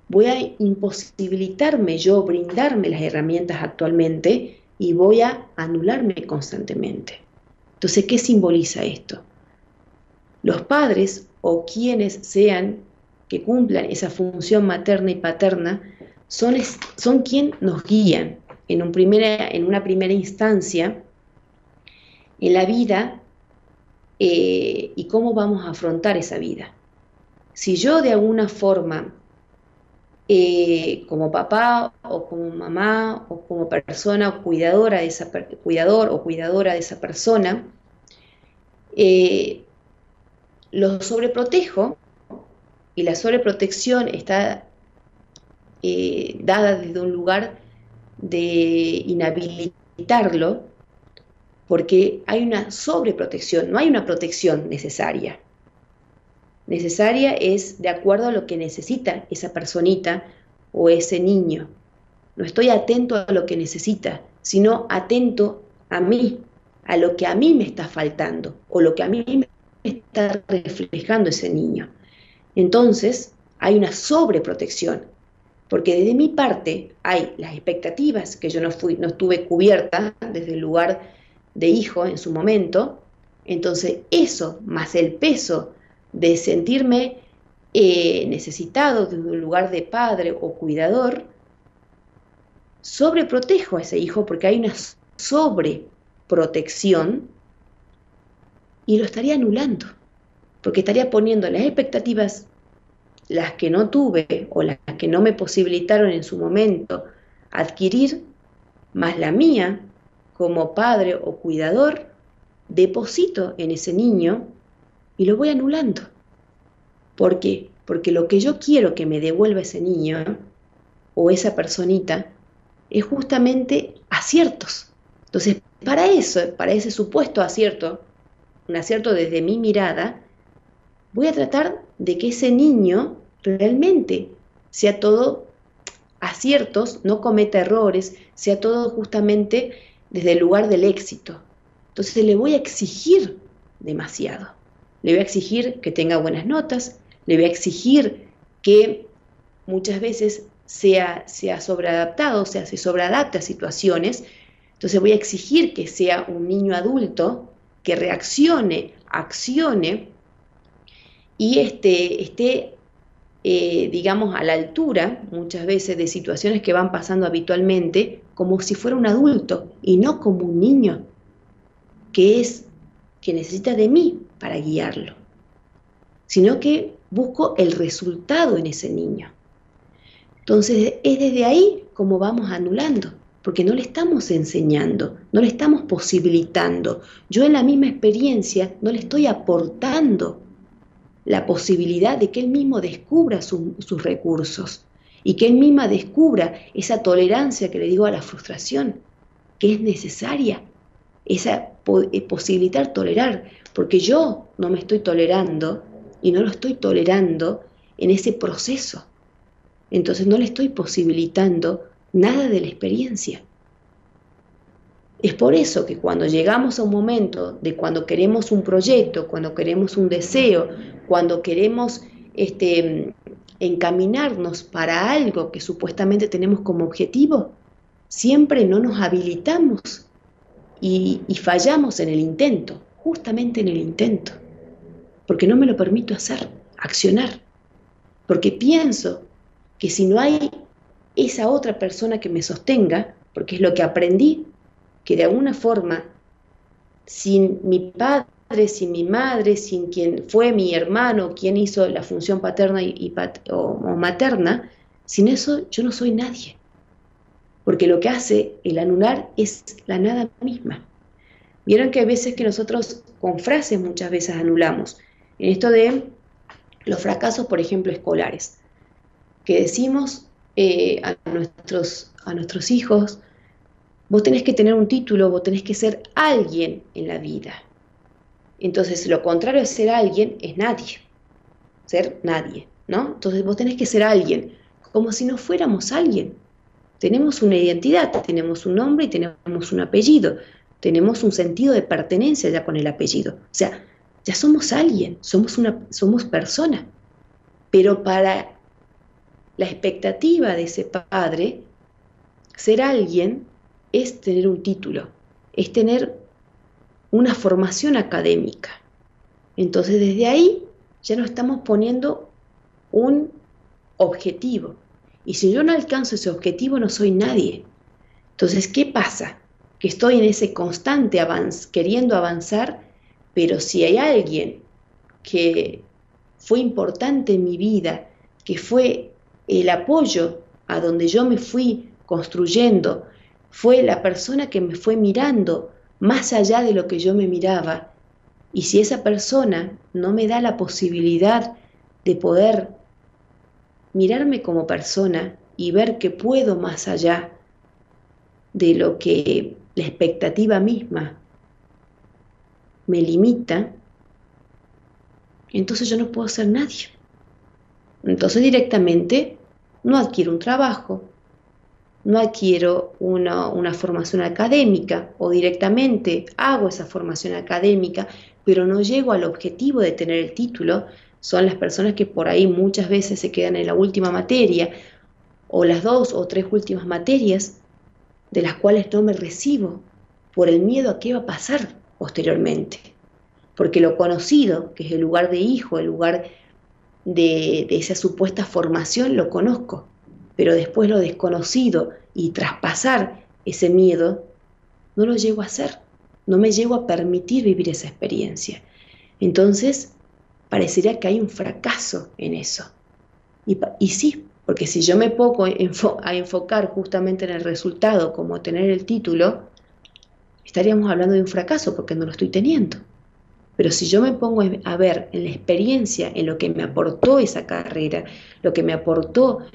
voy a imposibilitarme yo brindarme las herramientas actualmente y voy a anularme constantemente. Entonces, ¿qué simboliza esto? Los padres o quienes sean que cumplan esa función materna y paterna son, son quien nos guían en, un primera, en una primera instancia en la vida eh, y cómo vamos a afrontar esa vida. Si yo de alguna forma eh, como papá o como mamá o como persona o cuidadora de esa, cuidador o cuidadora de esa persona, eh, lo sobreprotejo y la sobreprotección está eh, dada desde un lugar de inhabilitarlo porque hay una sobreprotección, no hay una protección necesaria necesaria es de acuerdo a lo que necesita esa personita o ese niño. No estoy atento a lo que necesita, sino atento a mí, a lo que a mí me está faltando o lo que a mí me está reflejando ese niño. Entonces, hay una sobreprotección, porque desde mi parte hay las expectativas que yo no, fui, no estuve cubierta desde el lugar de hijo en su momento, entonces eso más el peso de sentirme eh, necesitado de un lugar de padre o cuidador, sobreprotejo a ese hijo porque hay una sobreprotección y lo estaría anulando, porque estaría poniendo las expectativas, las que no tuve o las que no me posibilitaron en su momento adquirir, más la mía como padre o cuidador, deposito en ese niño y lo voy anulando. ¿Por qué? Porque lo que yo quiero que me devuelva ese niño o esa personita es justamente aciertos. Entonces, para eso, para ese supuesto acierto, un acierto desde mi mirada, voy a tratar de que ese niño realmente sea todo aciertos, no cometa errores, sea todo justamente desde el lugar del éxito. Entonces le voy a exigir demasiado. Le voy a exigir que tenga buenas notas, le voy a exigir que muchas veces sea, sea sobreadaptado, o sea, se sobreadapte a situaciones. Entonces voy a exigir que sea un niño adulto que reaccione, accione y este, esté, eh, digamos, a la altura muchas veces de situaciones que van pasando habitualmente como si fuera un adulto y no como un niño que es que necesita de mí para guiarlo, sino que busco el resultado en ese niño. Entonces es desde ahí como vamos anulando, porque no le estamos enseñando, no le estamos posibilitando. Yo en la misma experiencia no le estoy aportando la posibilidad de que él mismo descubra sus recursos y que él misma descubra esa tolerancia que le digo a la frustración, que es necesaria esa eh, posibilitar tolerar, porque yo no me estoy tolerando y no lo estoy tolerando en ese proceso. Entonces no le estoy posibilitando nada de la experiencia. Es por eso que cuando llegamos a un momento de cuando queremos un proyecto, cuando queremos un deseo, cuando queremos este, encaminarnos para algo que supuestamente tenemos como objetivo, siempre no nos habilitamos y, fallamos en el intento, justamente en el intento, porque no me lo permito hacer, accionar, porque pienso que si no hay esa otra persona que me sostenga, porque es lo que aprendí, que de alguna forma, sin mi padre, sin mi madre, sin quien fue mi hermano, quien hizo la función paterna y, o materna, sin eso yo no soy nadie porque lo que hace el anular es la nada misma. Vieron que hay veces que nosotros con frases muchas veces anulamos. En esto de los fracasos, por ejemplo, escolares, que decimos eh, a, nuestros, a nuestros hijos, vos tenés que tener un título, vos tenés que ser alguien en la vida. Entonces, lo contrario de ser alguien es nadie, ser nadie, ¿no? Entonces, vos tenés que ser alguien, como si no fuéramos alguien. Tenemos una identidad, tenemos un nombre y tenemos un apellido, tenemos un sentido de pertenencia ya con el apellido. O sea, ya somos alguien, somos una somos persona. Pero para la expectativa de ese padre, ser alguien es tener un título, es tener una formación académica. Entonces desde ahí ya no estamos poniendo un objetivo. Y si yo no alcanzo ese objetivo, no soy nadie. Entonces, ¿qué pasa? Que estoy en ese constante avance, queriendo avanzar, pero si hay alguien que fue importante en mi vida, que fue el apoyo a donde yo me fui construyendo, fue la persona que me fue mirando más allá de lo que yo me miraba, y si esa persona no me da la posibilidad de poder mirarme como persona y ver que puedo más allá de lo que la expectativa misma me limita, entonces yo no puedo ser nadie. Entonces directamente no adquiero un trabajo, no adquiero una, formación académica o directamente hago esa formación académica, pero no llego al objetivo de tener el título, son las personas que por ahí muchas veces se quedan en la última materia o las dos o tres últimas materias de las cuales no me recibo por el miedo a qué va a pasar posteriormente. Porque lo conocido, que es el lugar de hijo, el lugar de esa supuesta formación, lo conozco, pero después lo desconocido y traspasar ese miedo, no lo llego a hacer, no me llego a permitir vivir esa experiencia. Entonces, parecería que hay un fracaso en eso. Y, sí, porque si yo me pongo a enfocar justamente en el resultado como tener el título, estaríamos hablando de un fracaso porque no lo estoy teniendo. Pero si yo me pongo a ver en la experiencia, en lo que me aportó esa carrera, lo que me aportó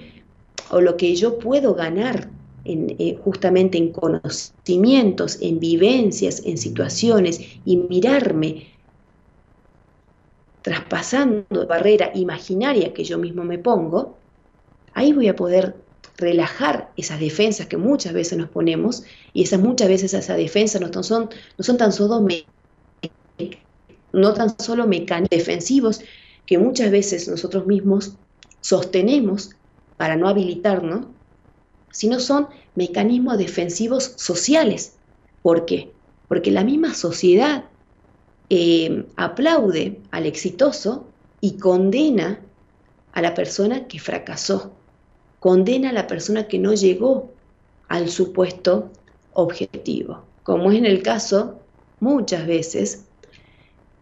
o lo que yo puedo ganar en, eh, justamente en conocimientos, en vivencias, en situaciones y mirarme traspasando barrera imaginaria que yo mismo me pongo, ahí voy a poder relajar esas defensas que muchas veces nos ponemos y esas muchas veces esas defensas no son, no son tan solo no tan solo mecanismos defensivos que muchas veces nosotros mismos sostenemos para no habilitarnos, sino son mecanismos defensivos sociales. ¿Por qué? Porque la misma sociedad eh, aplaude al exitoso y condena a la persona que fracasó, condena a la persona que no llegó al supuesto objetivo, como es en el caso muchas veces,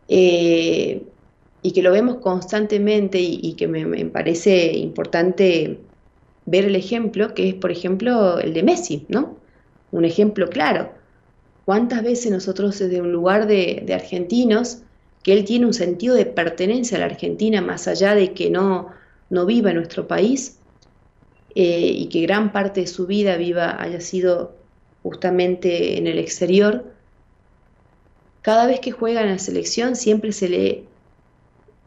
eh, y que lo vemos constantemente y, que me, parece importante ver el ejemplo, que es por ejemplo el de Messi, ¿no? Un ejemplo claro ¿Cuántas veces nosotros desde un lugar de, argentinos, que él tiene un sentido de pertenencia a la Argentina más allá de que no, no viva en nuestro país eh, y que gran parte de su vida viva haya sido justamente en el exterior, cada vez que juega en la selección siempre se le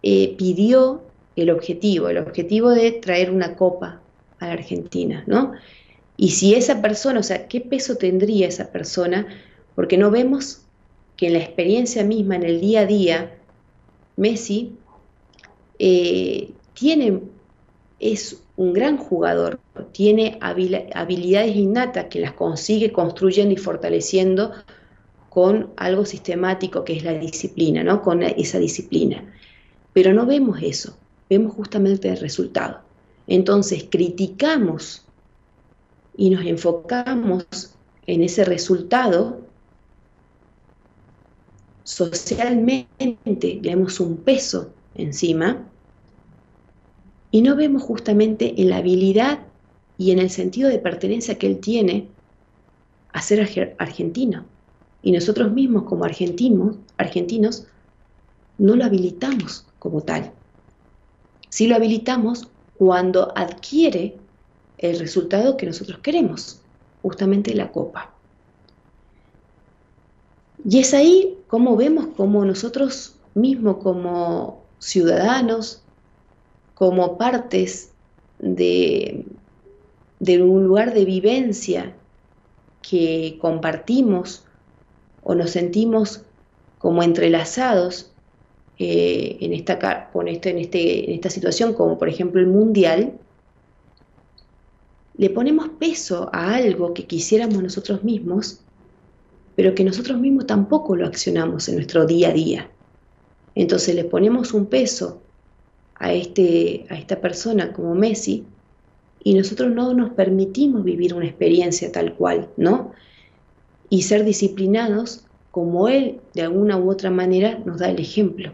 eh, pidió el objetivo, el objetivo de traer una copa a la Argentina, ¿no? Y si esa persona, o sea, ¿qué peso tendría esa persona porque no vemos que en la experiencia misma, en el día a día, Messi eh, tiene, es un gran jugador, tiene habilidades innatas que las consigue construyendo y fortaleciendo con algo sistemático que es la disciplina, ¿no? con esa disciplina. Pero no vemos eso, vemos justamente el resultado. Entonces criticamos y nos enfocamos en ese resultado socialmente le damos un peso encima y no vemos justamente en la habilidad y en el sentido de pertenencia que él tiene a ser argentino. Y nosotros mismos como argentinos, argentinos no lo habilitamos como tal. Sí lo habilitamos cuando adquiere el resultado que nosotros queremos, justamente la copa. Y es ahí como vemos como nosotros mismos, como ciudadanos, como partes de, de un lugar de vivencia que compartimos o nos sentimos como entrelazados eh, en, esta, este, en, este, en esta situación, como por ejemplo el mundial, le ponemos peso a algo que quisiéramos nosotros mismos, pero que nosotros mismos tampoco lo accionamos en nuestro día a día. Entonces le ponemos un peso a, este, a esta persona como Messi y nosotros no nos permitimos vivir una experiencia tal cual, ¿no? Y ser disciplinados como Él de alguna u otra manera nos da el ejemplo.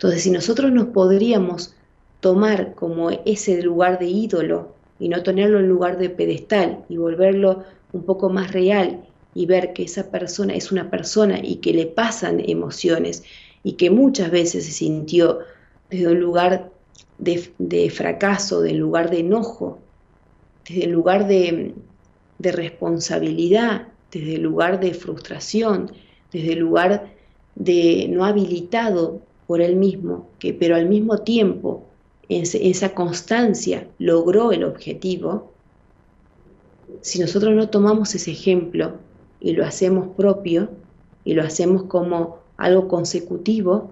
Entonces, si nosotros nos podríamos tomar como ese lugar de ídolo y no tenerlo en lugar de pedestal y volverlo un poco más real y ver que esa persona es una persona y que le pasan emociones y que muchas veces se sintió desde un lugar de, fracaso, del lugar de enojo, desde el lugar de, de responsabilidad, desde el lugar de frustración, desde el lugar de no habilitado por él mismo, que pero al mismo tiempo en esa constancia logró el objetivo, si nosotros no tomamos ese ejemplo y lo hacemos propio y lo hacemos como algo consecutivo,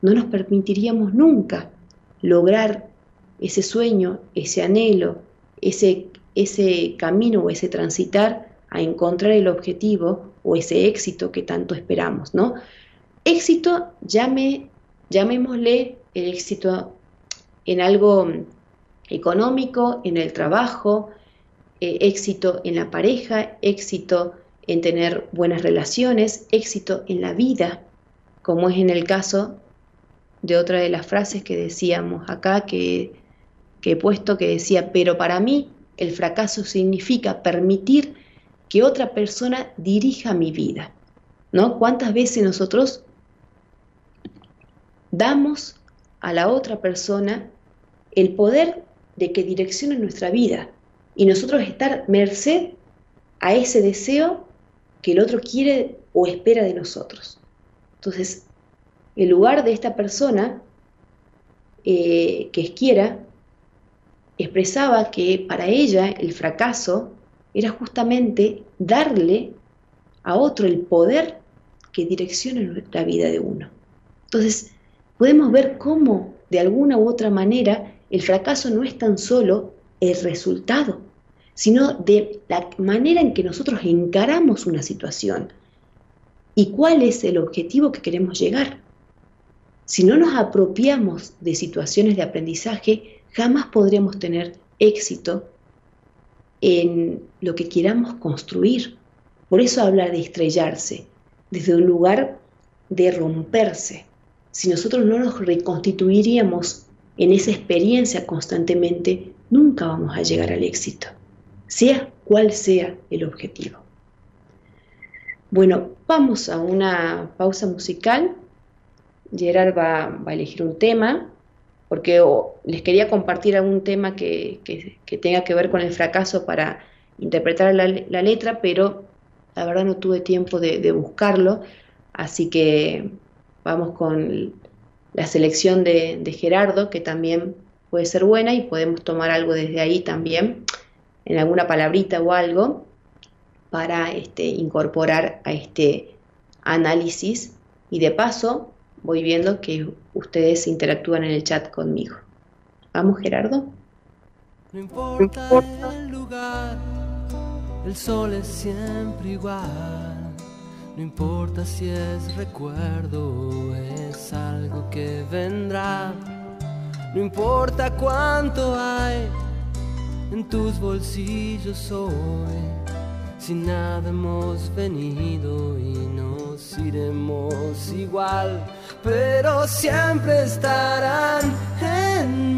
no nos permitiríamos nunca lograr ese sueño, ese anhelo, ese, ese camino o ese transitar a encontrar el objetivo o ese éxito que tanto esperamos, ¿no? Éxito, llame, llamémosle el éxito en algo económico, en el trabajo, eh, éxito en la pareja, éxito en tener buenas relaciones, éxito en la vida, como es en el caso de otra de las frases que decíamos acá, que, que he puesto, que decía, pero para mí el fracaso significa permitir que otra persona dirija mi vida. ¿No? ¿Cuántas veces nosotros damos a la otra persona el poder de que direccione nuestra vida y nosotros estar merced a ese deseo que el otro quiere o espera de nosotros? Entonces, el lugar de esta persona eh, que quiera expresaba que para ella el fracaso era justamente darle a otro el poder que direcciona la vida de uno. Entonces, podemos ver cómo, de alguna u otra manera, el fracaso no es tan solo el resultado, sino de la manera en que nosotros encaramos una situación y cuál es el objetivo que queremos llegar. Si no nos apropiamos de situaciones de aprendizaje, jamás podremos tener éxito en lo que queramos construir. Por eso habla de estrellarse, desde un lugar de romperse. Si nosotros no nos reconstituiríamos en esa experiencia constantemente, nunca vamos a llegar al éxito, sea cual sea el objetivo. Bueno, vamos a una pausa musical. Gerard va, va a elegir un tema porque les quería compartir algún tema que, tenga que ver con el fracaso para interpretar la, letra, pero la verdad no tuve tiempo de, buscarlo, así que vamos con la selección de, Gerardo, que también puede ser buena y podemos tomar algo desde ahí también, en alguna palabrita o algo, para este, incorporar a este análisis y de paso voy viendo que ustedes interactúan en el chat conmigo. Vamos, Gerardo. No importa, el lugar, el sol es siempre igual. No importa si es recuerdo o es algo que vendrá. No importa cuánto hay en tus bolsillos hoy. Si nada hemos venido y nos iremos igual pero siempre estarán en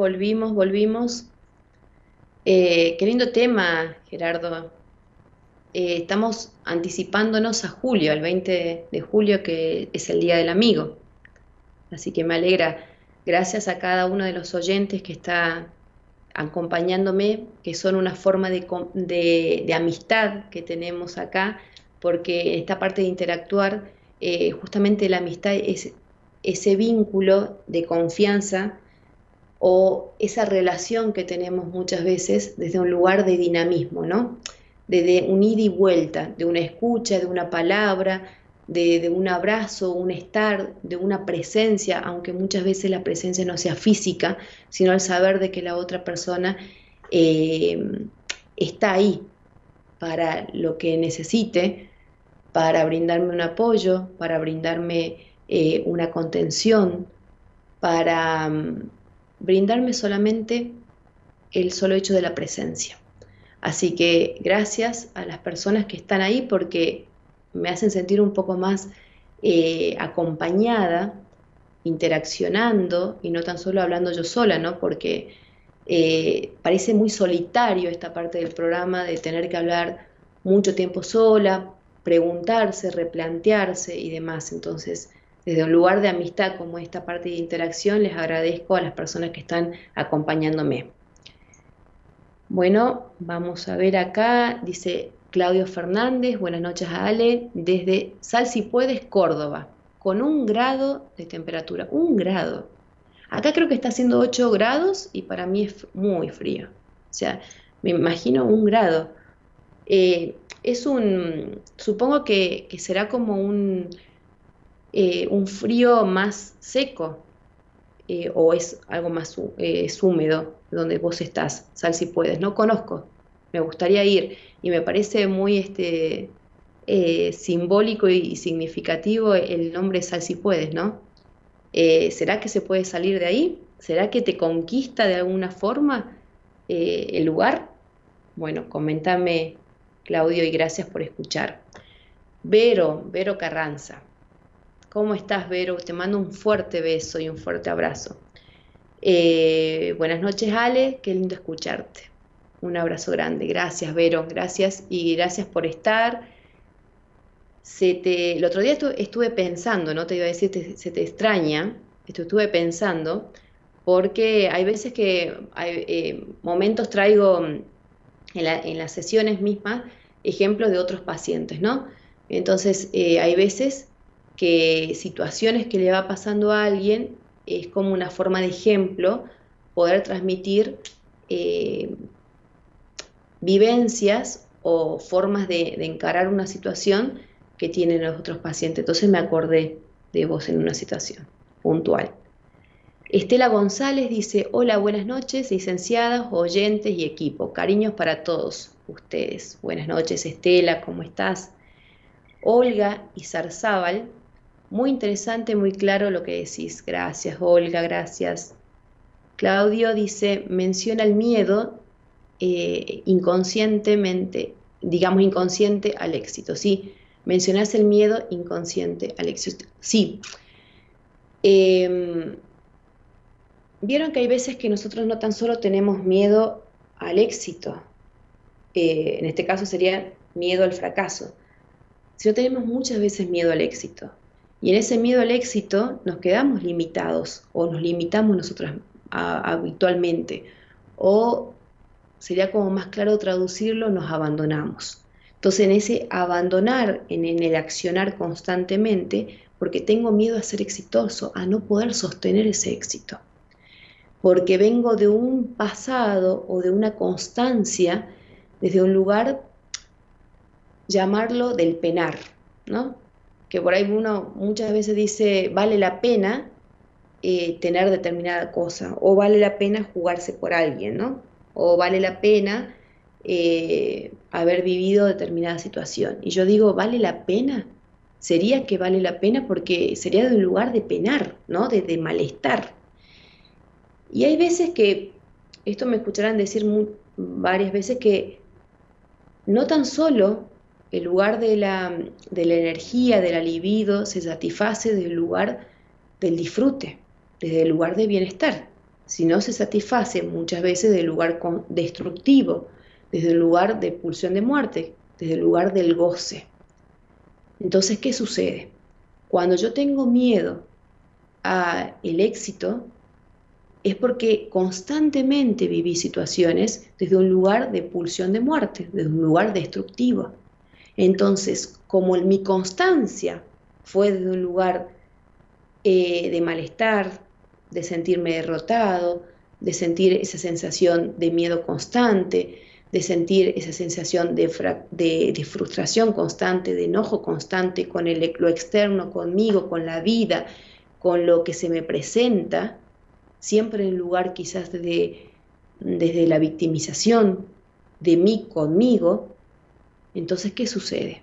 volvimos, volvimos. Eh, qué lindo tema, Gerardo. Eh, estamos anticipándonos a julio, al 20 de julio, que es el Día del Amigo. Así que me alegra. Gracias a cada uno de los oyentes que está acompañándome, que son una forma de, amistad que tenemos acá, porque esta parte de interactuar, eh, justamente la amistad es ese vínculo de confianza o esa relación que tenemos muchas veces desde un lugar de dinamismo, ¿no? Desde un ida y vuelta, de una escucha, de una palabra, de, un abrazo, un estar, de una presencia, aunque muchas veces la presencia no sea física, sino al saber de que la otra persona eh, está ahí para lo que necesite, para brindarme un apoyo, para brindarme eh, una contención, para mm, brindarme solamente el solo hecho de la presencia. Así que gracias a las personas que están ahí porque me hacen sentir un poco más eh, acompañada, interaccionando y no tan solo hablando yo sola, ¿no? Porque eh, parece muy solitario esta parte del programa de tener que hablar mucho tiempo sola, preguntarse, replantearse y demás. Entonces, desde un lugar de amistad como esta parte de interacción, les agradezco a las personas que están acompañándome. Bueno, vamos a ver acá, dice Claudio Fernández, buenas noches a Ale, desde Sal si puedes, Córdoba, con un grado de temperatura, un grado. Acá creo que está haciendo 8 grados y para mí es muy frío. O sea, me imagino un grado. Eh, es un, supongo que será como un, eh, un frío más seco eh, o es algo más eh, húmedo donde vos estás, sal si puedes, no conozco, me gustaría ir y me parece muy este, simbólico y significativo el nombre sal si puedes, ¿no? ¿Será que se puede salir de ahí? ¿Será que te conquista de alguna forma el lugar? Bueno, comentame Claudio y gracias por escuchar. Vero, Vero Carranza. ¿Cómo estás, Vero? Te mando un fuerte beso y un fuerte abrazo. Eh, buenas noches, Ale. Qué lindo escucharte. Un abrazo grande. Gracias, Vero. Gracias y gracias por estar. Se te, el otro día estuve, pensando, no te iba a decir, se te extraña. estuve pensando porque hay veces que hay eh, momentos traigo en, en, las sesiones mismas ejemplos de otros pacientes, ¿no? Entonces, eh, hay veces que situaciones que le va pasando a alguien es como una forma de ejemplo poder transmitir eh, vivencias o formas de, encarar una situación que tienen los otros pacientes. Entonces me acordé de vos en una situación puntual. Estela González dice, hola, buenas noches, licenciadas, oyentes y equipo. Cariños para todos ustedes. Buenas noches, Estela, ¿cómo estás? Olga Izarzábal, muy interesante, muy claro lo que decís. Gracias, Olga, gracias. Claudio dice, menciona el miedo eh, inconscientemente, digamos inconsciente al éxito. Sí, mencionás el miedo inconsciente al éxito. Sí. Em, Vieron que hay veces que nosotros no tan solo tenemos miedo al éxito, eh, en este caso sería miedo al fracaso, sino tenemos muchas veces miedo al éxito. Y en ese miedo al éxito nos quedamos limitados o nos limitamos nosotros habitualmente. O sería como más claro traducirlo, nos abandonamos. Entonces en ese abandonar, en el accionar constantemente, porque tengo miedo a ser exitoso, a no poder sostener ese éxito porque vengo de un pasado o de una constancia desde un lugar, llamarlo del penar, ¿no? Que por ahí uno muchas veces dice, vale la pena eh, tener determinada cosa, o vale la pena jugarse por alguien, ¿no? O vale la pena eh, haber vivido determinada situación. Y yo digo, ¿vale la pena? Sería que vale la pena porque sería de un lugar de penar, ¿no? de malestar. Y hay veces que, esto me escucharán decir varias veces, que no tan solo el lugar de la, de la energía, de la libido, se satisface del lugar del disfrute, desde el lugar de bienestar, sino se satisface muchas veces del lugar destructivo, desde el lugar de pulsión de muerte, desde el lugar del goce. Entonces, ¿qué sucede? Cuando yo tengo miedo a el éxito, es porque constantemente viví situaciones desde un lugar de pulsión de muerte, desde un lugar destructivo. Entonces, como mi constancia fue desde un lugar eh, de malestar, de sentirme derrotado, de sentir esa sensación de miedo constante, de sentir esa sensación de, frustración constante, de enojo constante con lo externo, conmigo, con la vida, con lo que se me presenta, siempre en lugar quizás de, desde la victimización de mí conmigo, entonces, ¿qué sucede?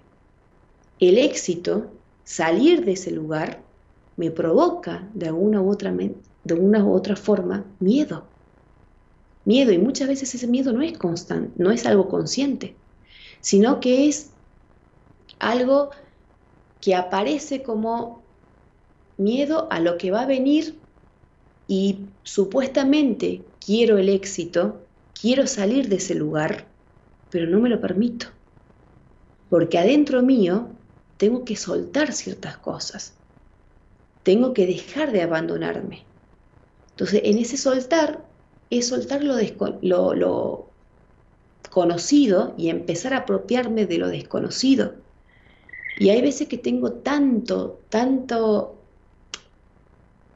El éxito, salir de ese lugar, me provoca de alguna u otra, de una u otra forma miedo. Miedo, y muchas veces ese miedo no es constante, no es algo consciente, sino que es algo que aparece como miedo a lo que va a venir y supuestamente quiero el éxito, quiero salir de ese lugar, pero no me lo permito. Porque adentro mío tengo que soltar ciertas cosas. Tengo que dejar de abandonarme. Entonces, en ese soltar es soltar lo, lo, conocido y empezar a apropiarme de lo desconocido. Y hay veces que tengo tanto, tanto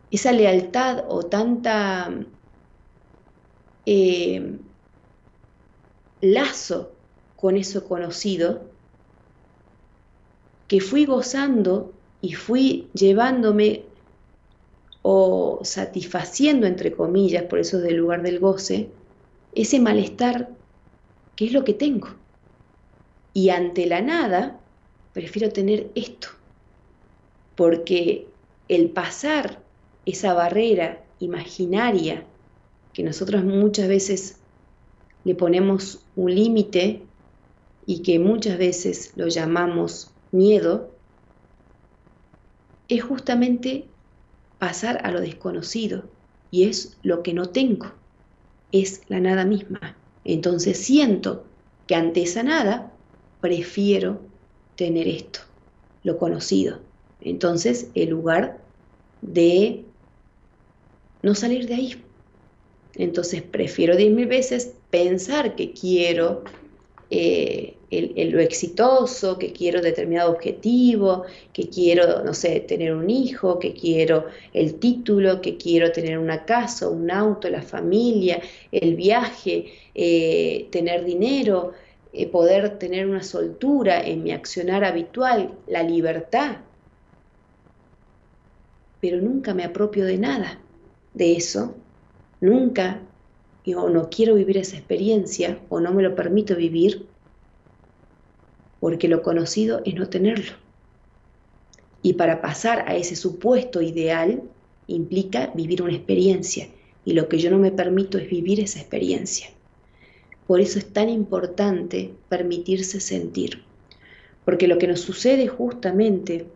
esa lealtad o tanta eh, lazo con eso conocido, que fui gozando y fui llevándome o satisfaciendo, entre comillas, por eso es del lugar del goce, ese malestar que es lo que tengo. Y ante la nada, prefiero tener esto, porque el pasar esa barrera imaginaria que nosotros muchas veces le ponemos un límite y que muchas veces lo llamamos miedo, es justamente pasar a lo desconocido y es lo que no tengo, es la nada misma. Entonces siento que ante esa nada prefiero tener esto, lo conocido. Entonces el lugar de no salir de ahí. Entonces prefiero diez mil veces pensar que quiero eh, lo exitoso, que quiero determinado objetivo, que quiero, no sé, tener un hijo, que quiero el título, que quiero tener una casa, un auto, la familia, el viaje, eh, tener dinero, eh, poder tener una soltura en mi accionar habitual, la libertad. Pero nunca me apropio de nada de eso, nunca o no quiero vivir esa experiencia o no me lo permito vivir, porque lo conocido es no tenerlo. Y para pasar a ese supuesto ideal implica vivir una experiencia, y lo que yo no me permito es vivir esa experiencia. Por eso es tan importante permitirse sentir, porque lo que nos sucede justamente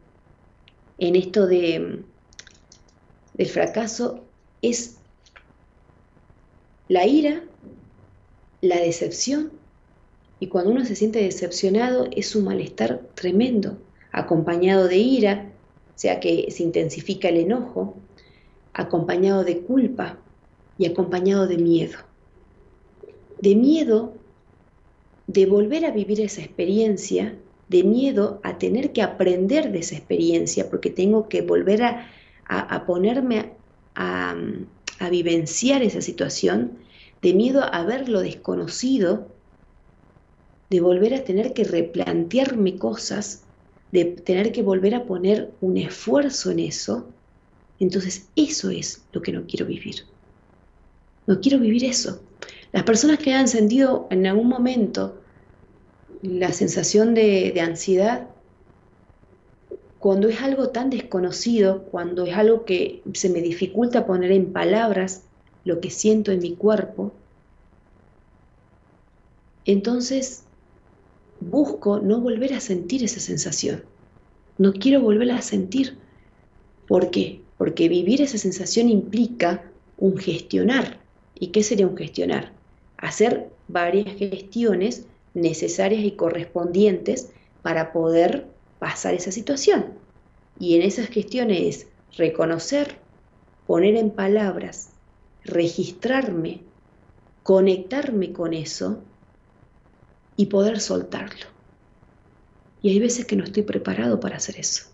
en esto de, del fracaso es la ira, la decepción, y cuando uno se siente decepcionado es un malestar tremendo, acompañado de ira, o sea que se intensifica el enojo, acompañado de culpa y acompañado de miedo. De miedo de volver a vivir esa experiencia, de miedo a tener que aprender de esa experiencia, porque tengo que volver a, ponerme a, a vivenciar esa situación, de miedo a ver lo desconocido, de volver a tener que replantearme cosas, de tener que volver a poner un esfuerzo en eso, entonces eso es lo que no quiero vivir. No quiero vivir eso. Las personas que han sentido en algún momento la sensación de, de ansiedad, cuando es algo tan desconocido, cuando es algo que se me dificulta poner en palabras lo que siento en mi cuerpo, entonces busco no volver a sentir esa sensación. No quiero volverla a sentir. ¿Por qué? Porque vivir esa sensación implica un gestionar. ¿Y qué sería un gestionar? Hacer varias gestiones necesarias y correspondientes para poder pasar esa situación. Y en esas gestiones es reconocer, poner en palabras, registrarme, conectarme con eso y poder soltarlo. Y hay veces que no estoy preparado para hacer eso.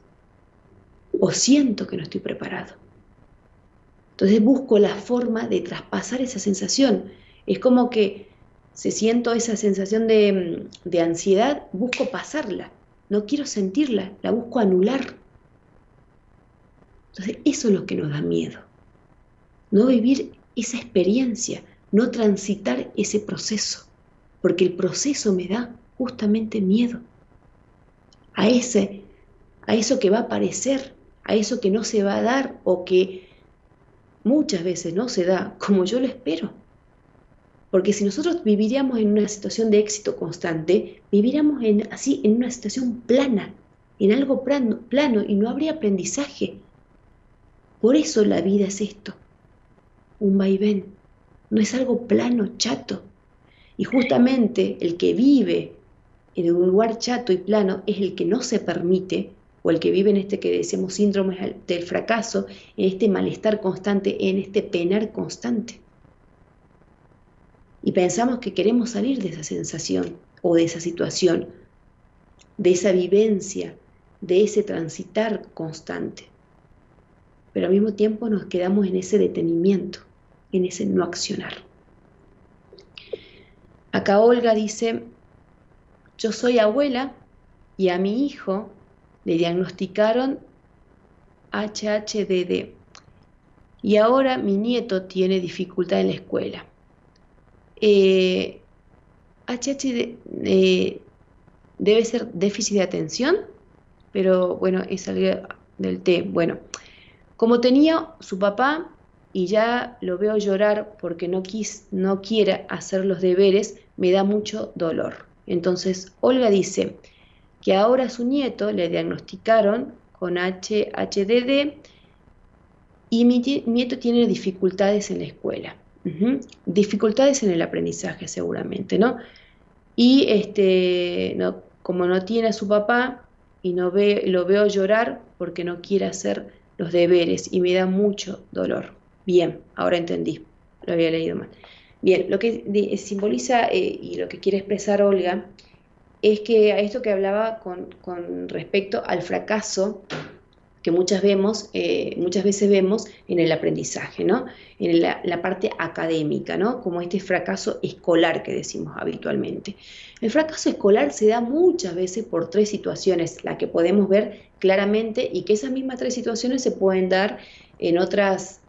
O siento que no estoy preparado. Entonces busco la forma de traspasar esa sensación. Es como que si siento esa sensación de, de ansiedad, busco pasarla no quiero sentirla, la busco anular. Entonces, eso es lo que nos da miedo. No vivir esa experiencia, no transitar ese proceso, porque el proceso me da justamente miedo a ese a eso que va a aparecer, a eso que no se va a dar o que muchas veces no se da como yo lo espero. Porque si nosotros viviríamos en una situación de éxito constante, viviríamos así en una situación plana, en algo plano, plano y no habría aprendizaje. Por eso la vida es esto, un vaivén, no es algo plano, chato. Y justamente el que vive en un lugar chato y plano es el que no se permite, o el que vive en este que decimos síndrome del fracaso, en este malestar constante, en este penar constante y pensamos que queremos salir de esa sensación o de esa situación, de esa vivencia, de ese transitar constante. Pero al mismo tiempo nos quedamos en ese detenimiento, en ese no accionar. Acá Olga dice, yo soy abuela y a mi hijo le diagnosticaron HHDD y ahora mi nieto tiene dificultad en la escuela. Eh, HH eh, debe ser déficit de atención, pero bueno, es algo del T. Bueno, como tenía su papá y ya lo veo llorar porque no, quis, no quiere hacer los deberes, me da mucho dolor. Entonces, Olga dice que ahora su nieto le diagnosticaron con HHDD y mi nieto tiene dificultades en la escuela. Dificultades en el aprendizaje seguramente, ¿no? Y este, no, como no tiene a su papá y no ve, lo veo llorar porque no quiere hacer los deberes y me da mucho dolor. Bien, ahora entendí, lo había leído mal. Bien, lo que simboliza eh, y lo que quiere expresar Olga es que a esto que hablaba con, respecto al fracaso que muchas, vemos, eh, muchas veces vemos en el aprendizaje, ¿no? en la, parte académica, ¿no? como este fracaso escolar que decimos habitualmente. El fracaso escolar se da muchas veces por tres situaciones, la que podemos ver claramente y que esas mismas tres situaciones se pueden dar en otras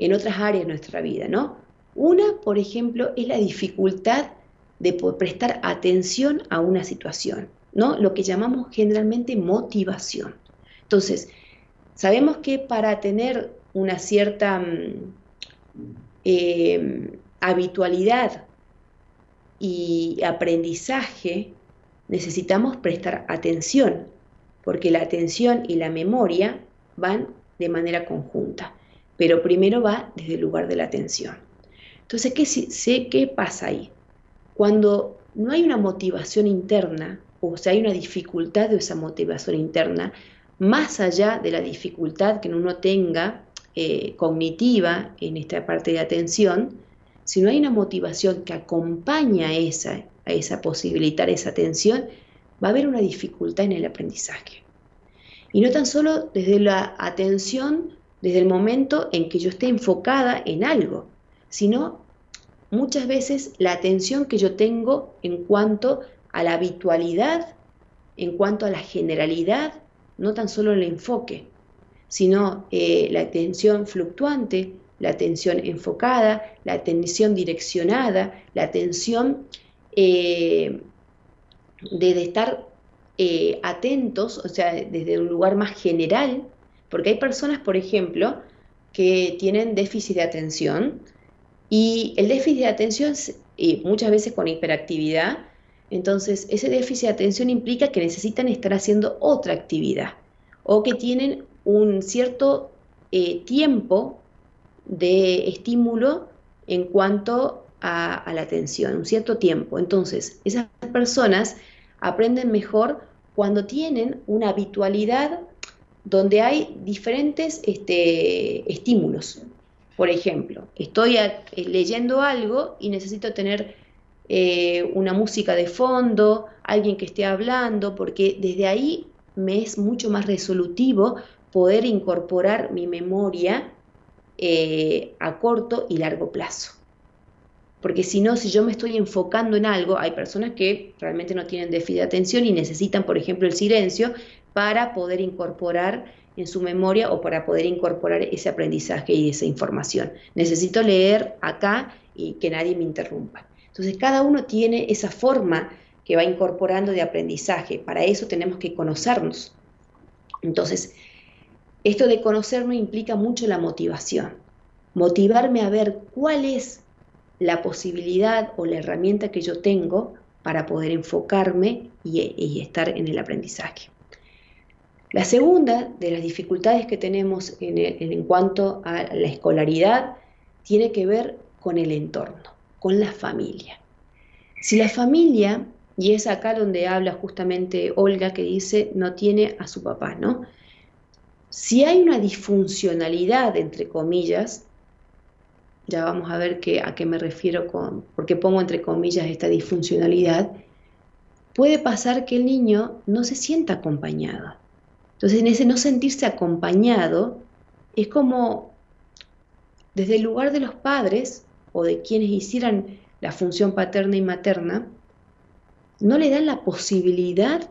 en otras áreas de nuestra vida, ¿no? Una, por ejemplo, es la dificultad de prestar atención a una situación, ¿no? Lo que llamamos generalmente motivación. Entonces, sabemos que para tener una cierta mm, em, habitualidad y aprendizaje, necesitamos prestar atención, porque la atención y la memoria van de manera conjunta, pero primero va desde el lugar de la atención. Entonces, ¿qué, sé qué pasa ahí? Cuando no hay una motivación interna, o sea, hay una dificultad de esa motivación interna, más allá de la dificultad que uno tenga eh, cognitiva en esta parte de atención, si no hay una motivación que acompaña a esa, a esa posibilitar esa atención, va a haber una dificultad en el aprendizaje. Y no tan solo desde la atención, desde el momento en que yo esté enfocada en algo, sino muchas veces la atención que yo tengo en cuanto a la habitualidad, en cuanto a la generalidad, no tan solo el enfoque, sino eh, la atención fluctuante, la atención enfocada, la atención direccionada, la atención eh, de, estar eh, atentos, o sea, desde un lugar más general, porque hay personas, por ejemplo, que tienen déficit de atención y el déficit de atención, y muchas veces con hiperactividad, entonces ese déficit de atención implica que necesitan estar haciendo otra actividad o que tienen un cierto eh, tiempo de estímulo en cuanto a, la atención, un cierto tiempo. Entonces, esas personas aprenden mejor cuando tienen una habitualidad donde hay diferentes este, estímulos. Por ejemplo, estoy eh, leyendo algo y necesito tener eh, una música de fondo, alguien que esté hablando, porque desde ahí me es mucho más resolutivo poder incorporar mi memoria eh, a corto y largo plazo. Porque si no, si yo me estoy enfocando en algo, hay personas que realmente no tienen déficit de atención y necesitan, por ejemplo, el silencio para poder incorporar en su memoria o para poder incorporar ese aprendizaje y esa información. Necesito leer acá y que nadie me interrumpa. Entonces, cada uno tiene esa forma que va incorporando de aprendizaje. Para eso tenemos que conocernos. Entonces, esto de conocernos implica mucho la motivación. Motivarme a ver cuál es la posibilidad o la herramienta que yo tengo para poder enfocarme y, estar en el aprendizaje. La segunda de las dificultades que tenemos en, en cuanto a la escolaridad tiene que ver con el entorno, con la familia. Si la familia, y es acá donde habla justamente Olga que dice no tiene a su papá, ¿no? Si hay una disfuncionalidad, entre comillas, ya vamos a ver a qué me refiero con, porque pongo entre comillas esta disfuncionalidad, puede pasar que el niño no se sienta acompañado. Entonces, en ese no sentirse acompañado, es como desde el lugar de los padres o de quienes hicieran la función paterna y materna, no le dan la posibilidad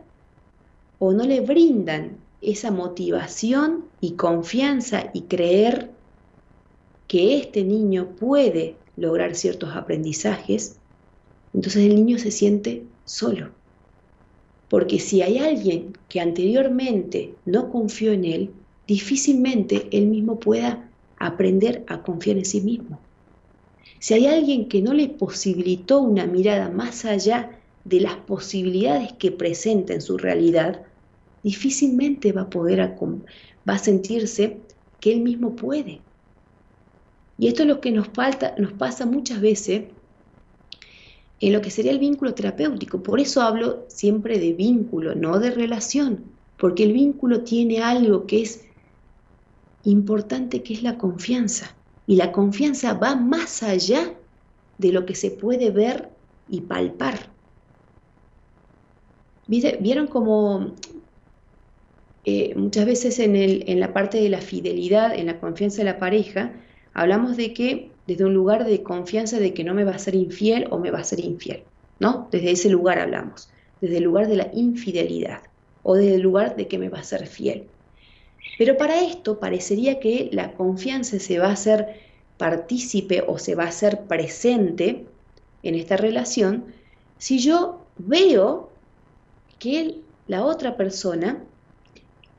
o no le brindan esa motivación y confianza y creer que este niño puede lograr ciertos aprendizajes, entonces el niño se siente solo. Porque si hay alguien que anteriormente no confió en él, difícilmente él mismo pueda aprender a confiar en sí mismo. Si hay alguien que no le posibilitó una mirada más allá de las posibilidades que presenta en su realidad, difícilmente va a poder, va a sentirse que él mismo puede. Y esto es lo que nos, falta, nos pasa muchas veces en lo que sería el vínculo terapéutico. Por eso hablo siempre de vínculo, no de relación, porque el vínculo tiene algo que es importante, que es la confianza. Y la confianza va más allá de lo que se puede ver y palpar. ¿Vieron como eh, muchas veces en, el, en la parte de la fidelidad, en la confianza de la pareja, hablamos de que desde un lugar de confianza de que no me va a ser infiel o me va a ser infiel, ¿no? Desde ese lugar hablamos, desde el lugar de la infidelidad o desde el lugar de que me va a ser fiel. Pero para esto parecería que la confianza se va a hacer partícipe o se va a hacer presente en esta relación si yo veo que la otra persona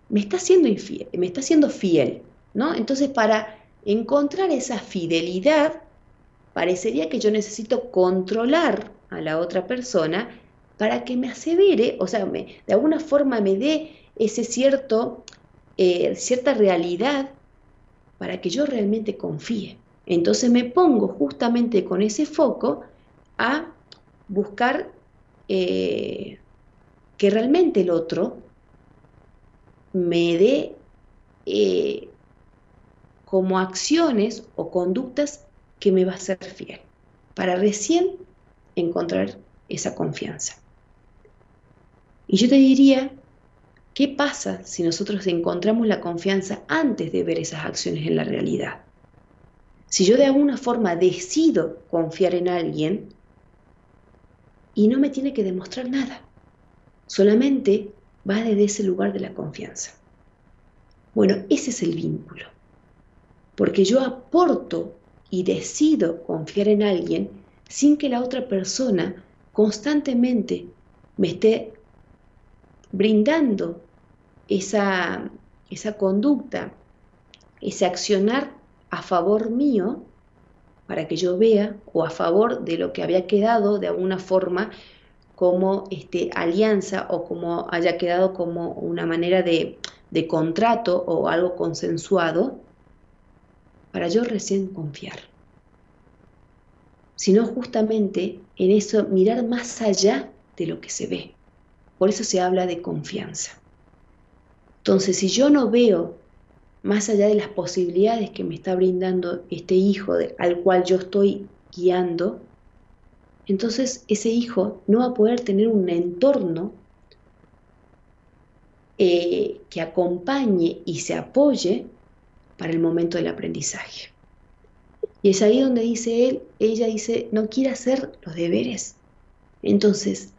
me está siendo infiel, me está siendo fiel, ¿no? Entonces, para encontrar esa fidelidad, parecería que yo necesito controlar a la otra persona para que me asevere, o sea, me, de alguna forma me dé ese cierto, eh, cierta realidad para que yo realmente confíe. Entonces me pongo justamente con ese foco a buscar eh, que realmente el otro me dé eh, como acciones o conductas que me va a ser fiel, para recién encontrar esa confianza. Y yo te diría, ¿qué pasa si nosotros encontramos la confianza antes de ver esas acciones en la realidad? Si yo de alguna forma decido confiar en alguien y no me tiene que demostrar nada, solamente va desde ese lugar de la confianza. Bueno, ese es el vínculo, porque yo aporto y decido confiar en alguien sin que la otra persona constantemente me esté brindando esa, esa conducta, ese accionar a favor mío, para que yo vea, o a favor de lo que había quedado de alguna forma como este, alianza o como haya quedado como una manera de, de contrato o algo consensuado, para yo recién confiar. Sino justamente en eso mirar más allá de lo que se ve. Por eso se habla de confianza. Entonces, si yo no veo más allá de las posibilidades que me está brindando este hijo al cual yo estoy guiando, entonces ese hijo no va a poder tener un entorno eh, que acompañe y se apoye para el momento del aprendizaje. Y es ahí donde dice él, ella dice, no quiere hacer los deberes. Entonces,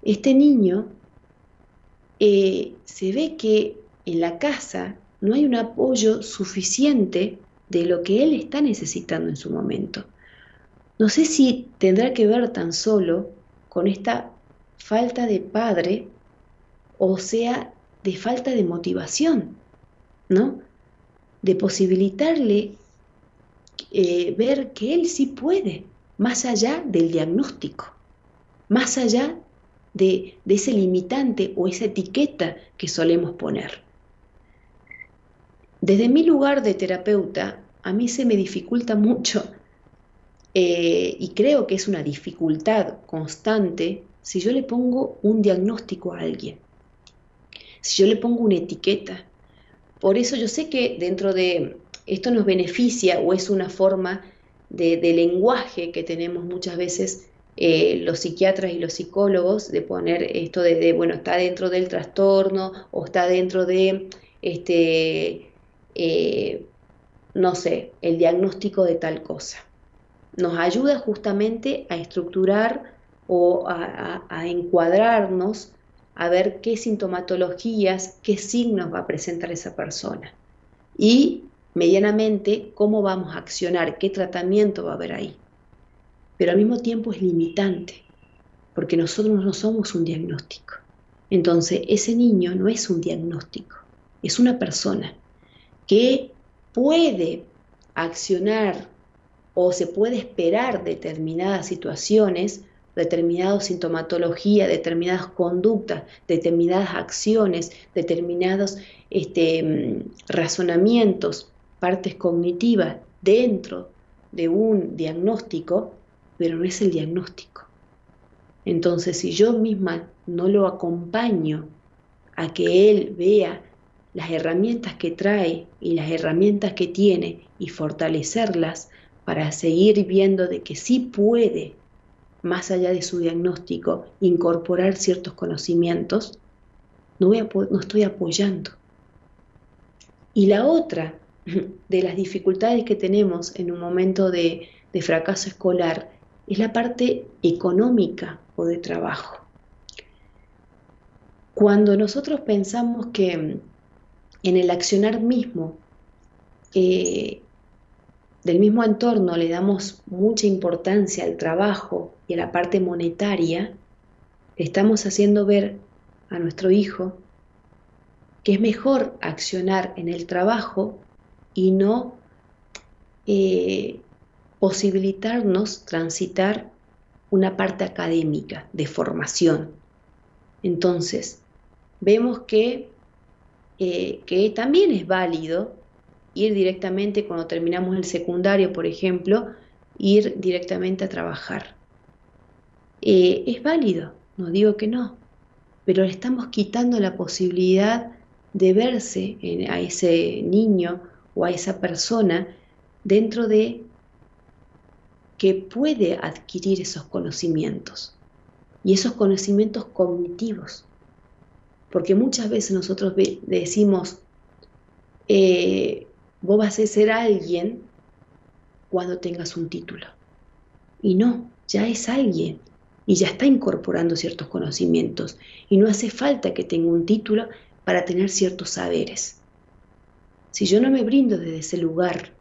este niño eh, se ve que en la casa no hay un apoyo suficiente de lo que él está necesitando en su momento. No sé si tendrá que ver tan solo con esta falta de padre o sea de falta de motivación, ¿no? De posibilitarle eh, ver que él sí puede, más allá del diagnóstico, más allá de, ese limitante o esa etiqueta que solemos poner. Desde mi lugar de terapeuta, a mí se me dificulta mucho eh, y creo que es una dificultad constante si yo le pongo un diagnóstico a alguien, si yo le pongo una etiqueta. Por eso yo sé que dentro de esto nos beneficia o es una forma de, lenguaje que tenemos muchas veces eh, los psiquiatras y los psicólogos de poner esto de, bueno, está dentro del trastorno o está dentro de este, eh, no sé, el diagnóstico de tal cosa. Nos ayuda justamente a estructurar o a, encuadrarnos, a ver qué sintomatologías, qué signos va a presentar esa persona. Y medianamente cómo vamos a accionar, qué tratamiento va a haber ahí. Pero al mismo tiempo es limitante, porque nosotros no somos un diagnóstico. Entonces, ese niño no es un diagnóstico, es una persona que puede accionar o se puede esperar determinadas situaciones, determinadas sintomatología, determinadas conductas, determinadas acciones, determinados este, mm, razonamientos, partes cognitivas dentro de un diagnóstico, pero no es el diagnóstico. Entonces, si yo misma no lo acompaño a que él vea las herramientas que trae y las herramientas que tiene y fortalecerlas para seguir viendo de que sí puede, más allá de su diagnóstico, incorporar ciertos conocimientos, no, voy no estoy apoyando. Y la otra de las dificultades que tenemos en un momento de, de fracaso escolar es la parte económica o de trabajo. Cuando nosotros pensamos que en el accionar mismo, eh, del mismo entorno le damos mucha importancia al trabajo y a la parte monetaria, estamos haciendo ver a nuestro hijo que es mejor accionar en el trabajo y no eh, posibilitarnos transitar una parte académica de formación. Entonces, vemos que, eh, que también es válido ir directamente cuando terminamos el secundario, por ejemplo, ir directamente a trabajar. Eh, es válido, no digo que no, pero le estamos quitando la posibilidad de verse a ese niño o a esa persona dentro de que puede adquirir esos conocimientos y esos conocimientos cognitivos. Porque muchas veces nosotros decimos, eh, vos vas a ser alguien cuando tengas un título. Y no, ya es alguien y ya está incorporando ciertos conocimientos. Y no hace falta que tenga un título para tener ciertos saberes. Si yo no me brindo desde ese lugar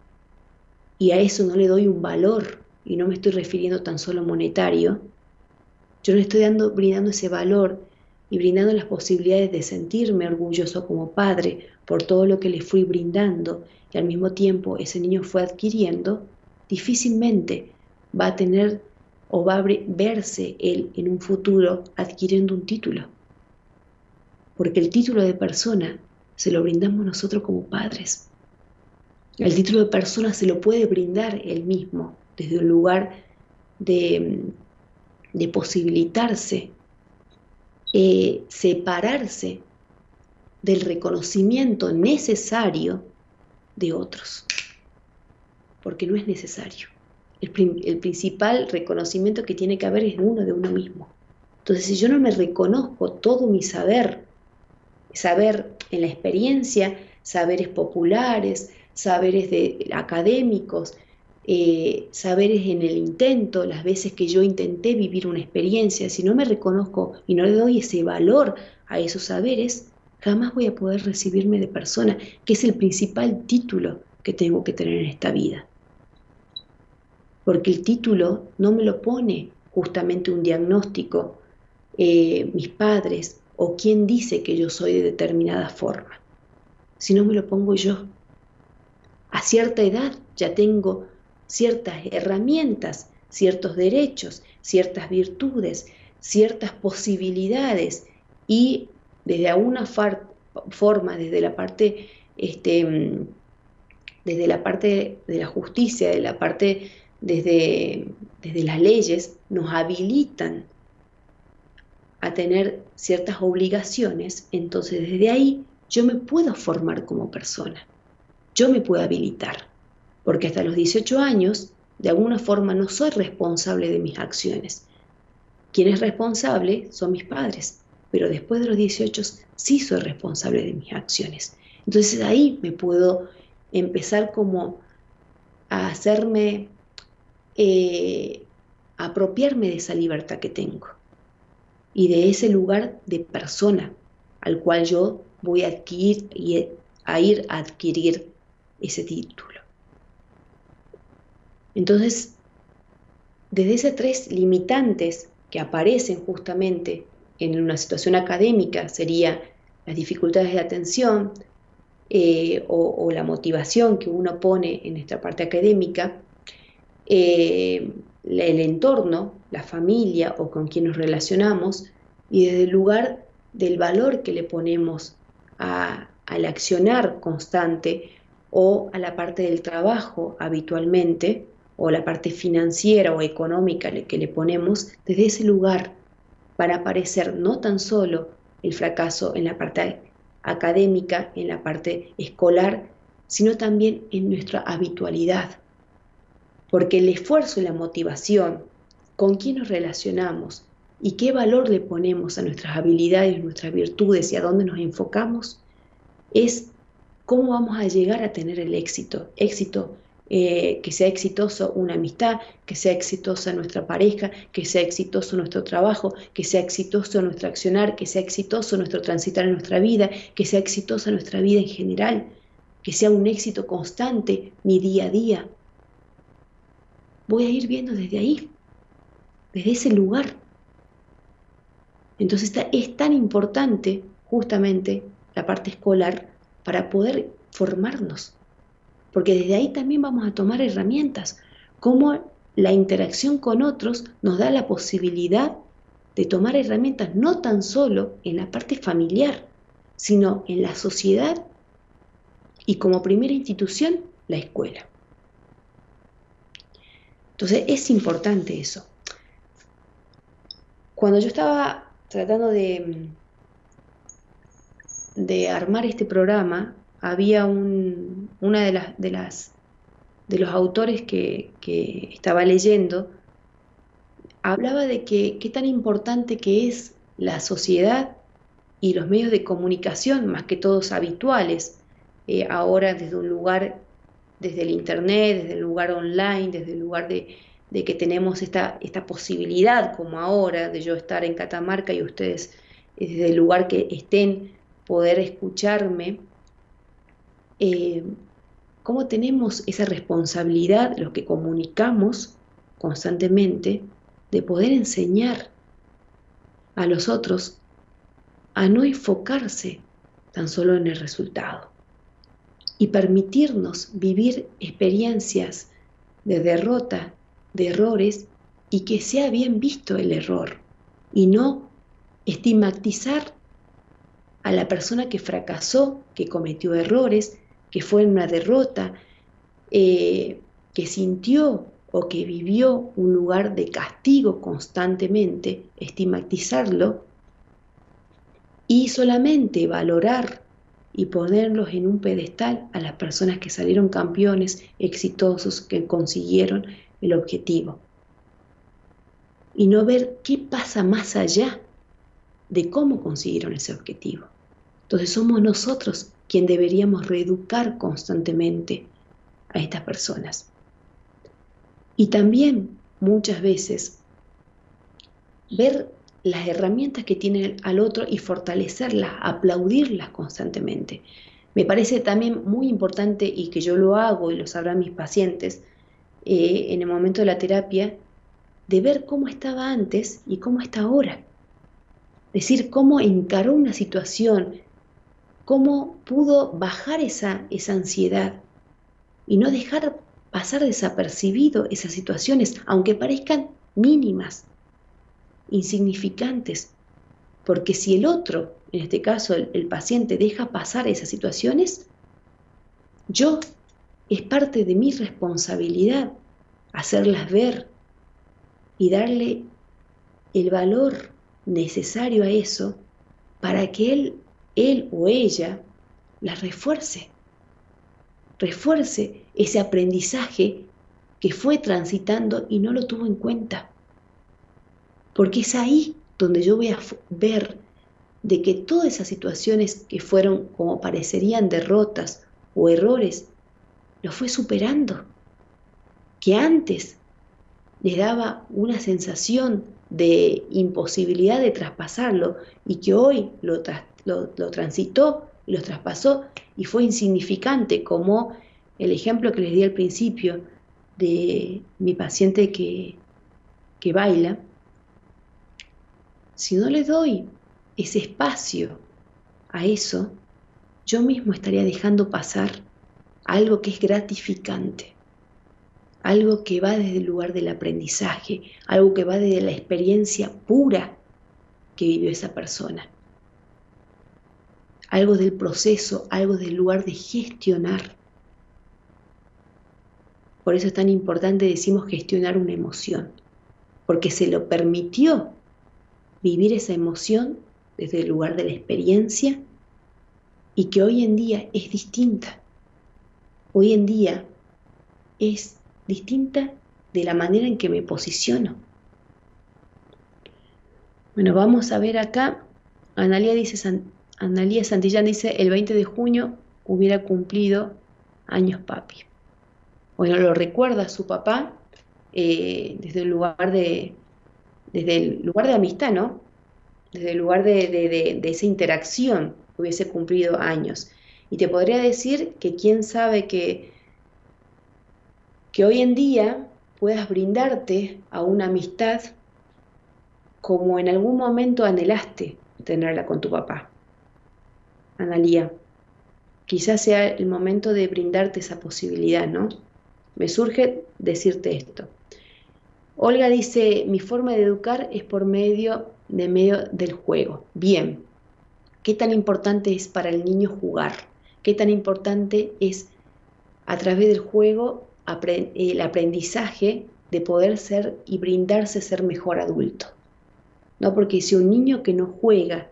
y a eso no le doy un valor, y no me estoy refiriendo tan solo monetario, yo le estoy dando, brindando ese valor y brindando las posibilidades de sentirme orgulloso como padre por todo lo que le fui brindando y al mismo tiempo ese niño fue adquiriendo, difícilmente va a tener o va a verse él en un futuro adquiriendo un título. Porque el título de persona se lo brindamos nosotros como padres. El título de persona se lo puede brindar él mismo desde un lugar de, posibilitarse, eh, separarse del reconocimiento necesario de otros, porque no es necesario. El, principal reconocimiento que tiene que haber es uno de uno mismo. Entonces, si yo no me reconozco todo mi saber, saber en la experiencia, saberes populares, saberes de, académicos, eh, saberes en el intento, las veces que yo intenté vivir una experiencia, si no me reconozco y no le doy ese valor a esos saberes, jamás voy a poder recibirme de persona, que es el principal título que tengo que tener en esta vida. Porque el título no me lo pone justamente un diagnóstico, eh, mis padres o quien dice que yo soy de determinada forma, sino me lo pongo yo. A cierta edad ya tengo ciertas herramientas, ciertos derechos, ciertas virtudes, ciertas posibilidades y desde alguna forma, desde la parte, este, desde la parte de la justicia, de la parte desde, desde las leyes, nos habilitan a tener ciertas obligaciones, entonces desde ahí yo me puedo formar como persona, yo me puedo habilitar. Porque hasta los 18 años, de alguna forma, no soy responsable de mis acciones. Quien es responsable son mis padres, pero después de los 18 sí soy responsable de mis acciones. Entonces ahí me puedo empezar como a hacerme, eh, apropiarme de esa libertad que tengo y de ese lugar de persona al cual yo voy a adquirir y a ir a adquirir ese título. Entonces, desde esas tres limitantes que aparecen justamente en una situación académica, sería las dificultades de atención eh, o, la motivación que uno pone en esta parte académica, eh, el entorno, la familia o con quien nos relacionamos, y desde el lugar del valor que le ponemos al accionar constante o a la parte del trabajo habitualmente, o la parte financiera o económica que le ponemos, desde ese lugar van a aparecer no tan solo el fracaso en la parte académica, en la parte escolar, sino también en nuestra habitualidad. Porque el esfuerzo y la motivación, con quién nos relacionamos y qué valor le ponemos a nuestras habilidades, nuestras virtudes y a dónde nos enfocamos, es cómo vamos a llegar a tener el éxito. Éxito eh, que sea exitoso una amistad, que sea exitosa nuestra pareja, que sea exitoso nuestro trabajo, que sea exitoso nuestro accionar, que sea exitoso nuestro transitar en nuestra vida, que sea exitosa nuestra vida en general, que sea un éxito constante mi día a día. voy a ir viendo desde ahí, desde ese lugar. Entonces es tan importante justamente la parte escolar para poder formarnos, porque desde ahí también vamos a tomar herramientas, como la interacción con otros nos da la posibilidad de tomar herramientas no tan solo en la parte familiar, sino en la sociedad y como primera institución, la escuela. Entonces es importante eso. Cuando yo estaba tratando de, de armar este programa, había un, una de las, de las de los autores que, que estaba leyendo, hablaba de que qué tan importante que es la sociedad y los medios de comunicación, más que todos habituales, eh, ahora desde un lugar, desde el Internet, desde el lugar online, desde el lugar de, de que tenemos esta, esta posibilidad como ahora de yo estar en Catamarca y ustedes eh, desde el lugar que estén poder escucharme, eh, cómo tenemos esa responsabilidad, los que comunicamos constantemente, de poder enseñar a los otros a no enfocarse tan solo en el resultado y permitirnos vivir experiencias de derrota, de errores y que sea bien visto el error y no estigmatizar a la persona que fracasó, que cometió errores, que fue una derrota, eh, que sintió o que vivió un lugar de castigo constantemente, estigmatizarlo y solamente valorar y ponerlos en un pedestal a las personas que salieron campeones, exitosos, que consiguieron el objetivo. Y no ver qué pasa más allá de cómo consiguieron ese objetivo. Entonces somos nosotros quien deberíamos reeducar constantemente a estas personas. Y también muchas veces ver las herramientas que tiene al otro y fortalecerlas, aplaudirlas constantemente. Me parece también muy importante y que yo lo hago y lo sabrán mis pacientes eh, en el momento de la terapia, de ver cómo estaba antes y cómo está ahora. Decir cómo encaró una situación, cómo pudo bajar esa, esa ansiedad y no dejar pasar desapercibido esas situaciones, aunque parezcan mínimas, insignificantes, porque si el otro, en este caso el, el paciente, deja pasar esas situaciones, yo es parte de mi responsabilidad hacerlas ver y darle el valor necesario a eso para que él él o ella la refuerce, refuerce ese aprendizaje que fue transitando y no lo tuvo en cuenta. Porque es ahí donde yo voy a ver de que todas esas situaciones que fueron como parecerían derrotas o errores, lo fue superando. Que antes le daba una sensación de imposibilidad de traspasarlo y que hoy lo, lo, transitó y lo traspasó y fue insignificante, como el ejemplo que les di al principio de mi paciente que, que baila, si no le doy ese espacio a eso, yo mismo estaría dejando pasar algo que es gratificante, algo que va desde el lugar del aprendizaje, algo que va desde la experiencia pura que vivió esa persona algo del proceso, algo del lugar de gestionar. Por eso es tan importante, decimos, gestionar una emoción, porque se lo permitió vivir esa emoción desde el lugar de la experiencia y que hoy en día es distinta. Hoy en día es distinta de la manera en que me posiciono. Bueno, vamos a ver acá, Analia dice, Analía Santillán dice, el 20 de junio hubiera cumplido años papi. Bueno, lo recuerda su papá eh, desde el lugar de, desde el lugar de amistad, ¿no? Desde el lugar de, de, esa interacción hubiese cumplido años. Y te podría decir que quién sabe que, que hoy en día puedas brindarte a una amistad como en algún momento anhelaste tenerla con tu papá. Analía, quizás sea el momento de brindarte esa posibilidad, ¿no? Me surge decirte esto. Olga dice, mi forma de educar es por medio de medio del juego. Bien, ¿qué tan importante es para el niño jugar? ¿Qué tan importante es a través del juego el aprendizaje de poder ser y brindarse ser mejor adulto? ¿No? Porque si un niño que no juega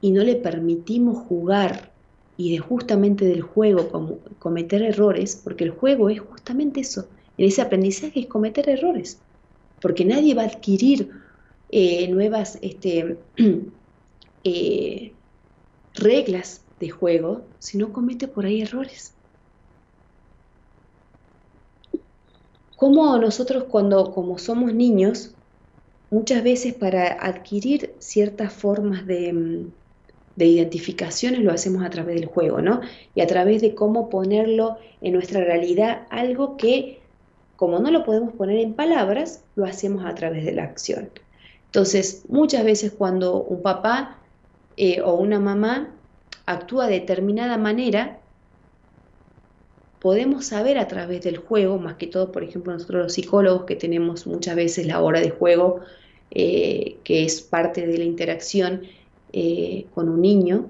y no le permitimos jugar y justamente del juego cometer errores, porque el juego es justamente eso, en ese aprendizaje es cometer errores, porque nadie va a adquirir eh, nuevas este, eh, reglas de juego si no comete por ahí errores. Como nosotros cuando como somos niños, muchas veces para adquirir ciertas formas de, mm, de identificaciones lo hacemos a través del juego, ¿no? Y a través de cómo ponerlo en nuestra realidad, algo que como no lo podemos poner en palabras, lo hacemos a través de la acción. Entonces, muchas veces cuando un papá eh, o una mamá actúa de determinada manera, podemos saber a través del juego, más que todo, por ejemplo, nosotros los psicólogos que tenemos muchas veces la hora de juego, eh, que es parte de la interacción, eh, con un niño,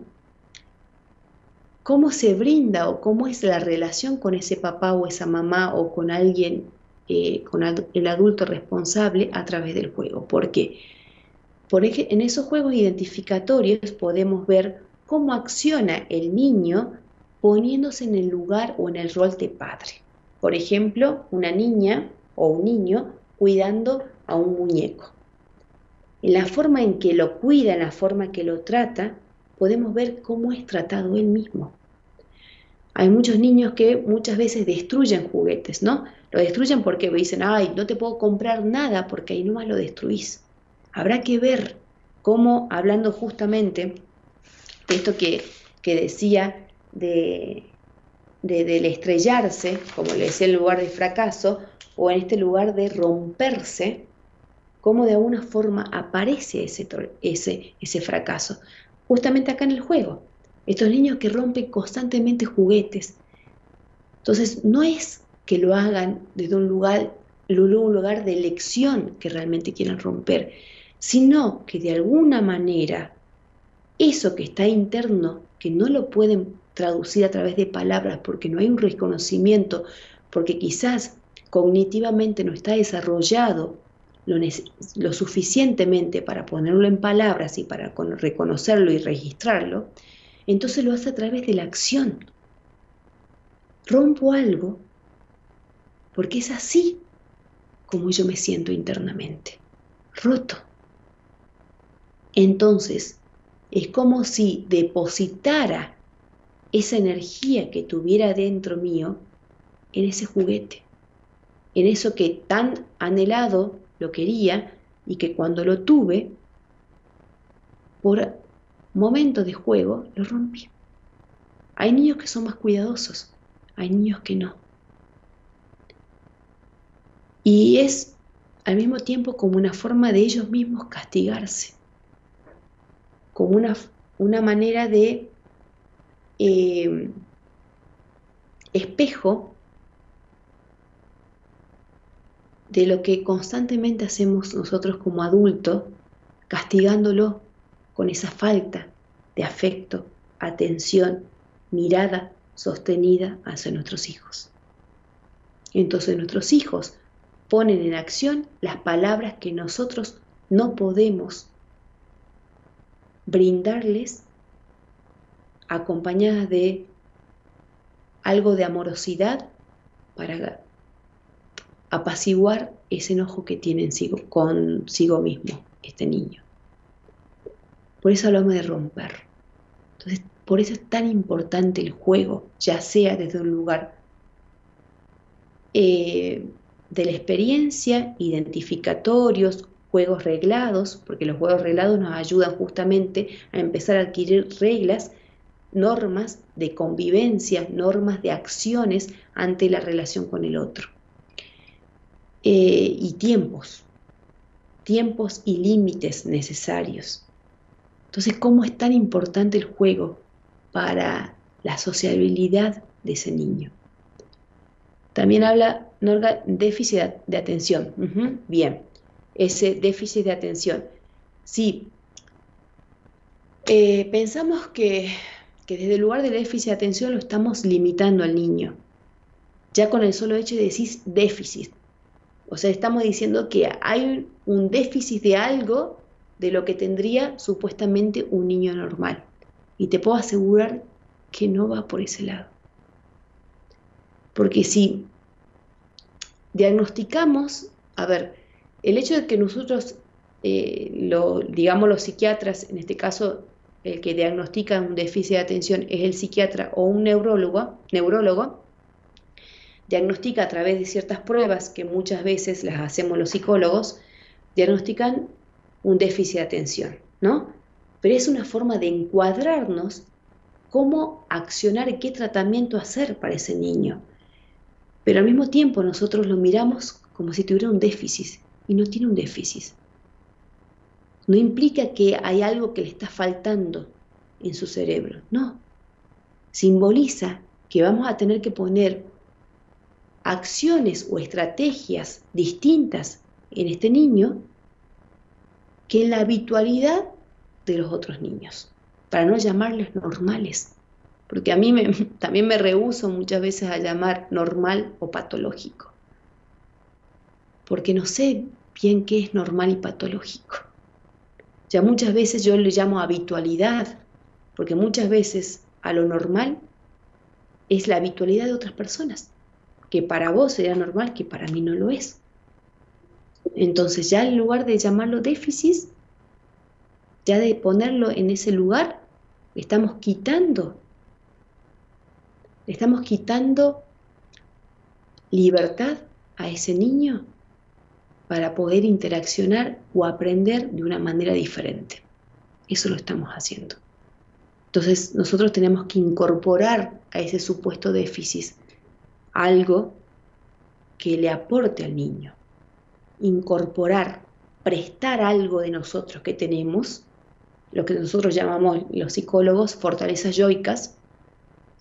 cómo se brinda o cómo es la relación con ese papá o esa mamá o con alguien, eh, con el adulto responsable a través del juego. Porque en esos juegos identificatorios podemos ver cómo acciona el niño poniéndose en el lugar o en el rol de padre. Por ejemplo, una niña o un niño cuidando a un muñeco en la forma en que lo cuida, en la forma que lo trata, podemos ver cómo es tratado él mismo. Hay muchos niños que muchas veces destruyen juguetes, ¿no? Lo destruyen porque dicen, ay, no te puedo comprar nada porque ahí nomás lo destruís. Habrá que ver cómo, hablando justamente de esto que, decía de, del estrellarse, como le decía el lugar de fracaso, o en este lugar de romperse, cómo de alguna forma aparece ese, ese, ese fracaso. Justamente acá en el juego. Estos niños que rompen constantemente juguetes. Entonces, no es que lo hagan desde un lugar, un lugar de elección que realmente quieran romper, sino que de alguna manera eso que está interno, que no lo pueden traducir a través de palabras porque no hay un reconocimiento, porque quizás cognitivamente no está desarrollado lo, suficientemente para ponerlo en palabras y para reconocerlo y registrarlo, entonces lo hace a través de la acción. Rompo algo porque es así como yo me siento internamente, roto. Entonces, es como si depositara esa energía que tuviera dentro mío en ese juguete, en eso que tan anhelado lo quería y que cuando lo tuve, por momento de juego, lo rompí. Hay niños que son más cuidadosos, hay niños que no. Y es al mismo tiempo como una forma de ellos mismos castigarse, como una, una manera de eh, espejo de lo que constantemente hacemos nosotros como adultos, castigándolo con esa falta de afecto, atención, mirada sostenida hacia nuestros hijos. Entonces nuestros hijos ponen en acción las palabras que nosotros no podemos brindarles acompañadas de algo de amorosidad para apaciguar ese enojo que tiene consigo mismo este niño. Por eso hablamos de romper. Entonces, por eso es tan importante el juego, ya sea desde un lugar eh, de la experiencia, identificatorios, juegos reglados, porque los juegos reglados nos ayudan justamente a empezar a adquirir reglas, normas de convivencia, normas de acciones ante la relación con el otro eh, y tiempos, tiempos y límites necesarios. Entonces, ¿cómo es tan importante el juego para la sociabilidad de ese niño? También habla Norga déficit de atención. bien, ese déficit de atención. Sí, eh, pensamos que, que desde el lugar del déficit de atención lo estamos limitando al niño. Ya con el solo hecho de decir déficit. O sea, estamos diciendo que hay un déficit de algo de lo que tendría supuestamente un niño normal. Y te puedo asegurar que no va por ese lado. Porque si diagnosticamos, a ver, el hecho de que nosotros, eh, lo, digamos los psiquiatras, en este caso el que diagnostica un déficit de atención es el psiquiatra o un neurólogo, neurólogo, diagnostica a través de ciertas pruebas que muchas veces las hacemos los psicólogos, diagnostican un déficit de atención, ¿no? Pero es una forma de encuadrarnos cómo accionar qué tratamiento hacer para ese niño. Pero al mismo tiempo nosotros lo miramos como si tuviera un déficit y no tiene un déficit. No implica que hay algo que le está faltando en su cerebro, no. Simboliza que vamos a tener que poner acciones o estrategias distintas en este niño que en la habitualidad de los otros niños, para no llamarles normales, porque a mí también me rehuso muchas veces a llamar normal o patológico, porque no sé bien qué es normal y patológico. Ya muchas veces yo le llamo habitualidad, porque muchas veces a lo normal es la habitualidad de otras personas, que para vos sería normal, que para mí no lo es. Entonces ya en lugar de llamarlo déficit, ya de ponerlo en ese lugar, estamos quitando, estamos quitando libertad a ese niño para poder interaccionar o aprender de una manera diferente. Eso lo estamos haciendo. Entonces nosotros tenemos que incorporar a ese supuesto déficit algo que le aporte al niño. Incorporar, prestar algo de nosotros que tenemos, lo que nosotros llamamos los psicólogos fortalezas yoicas,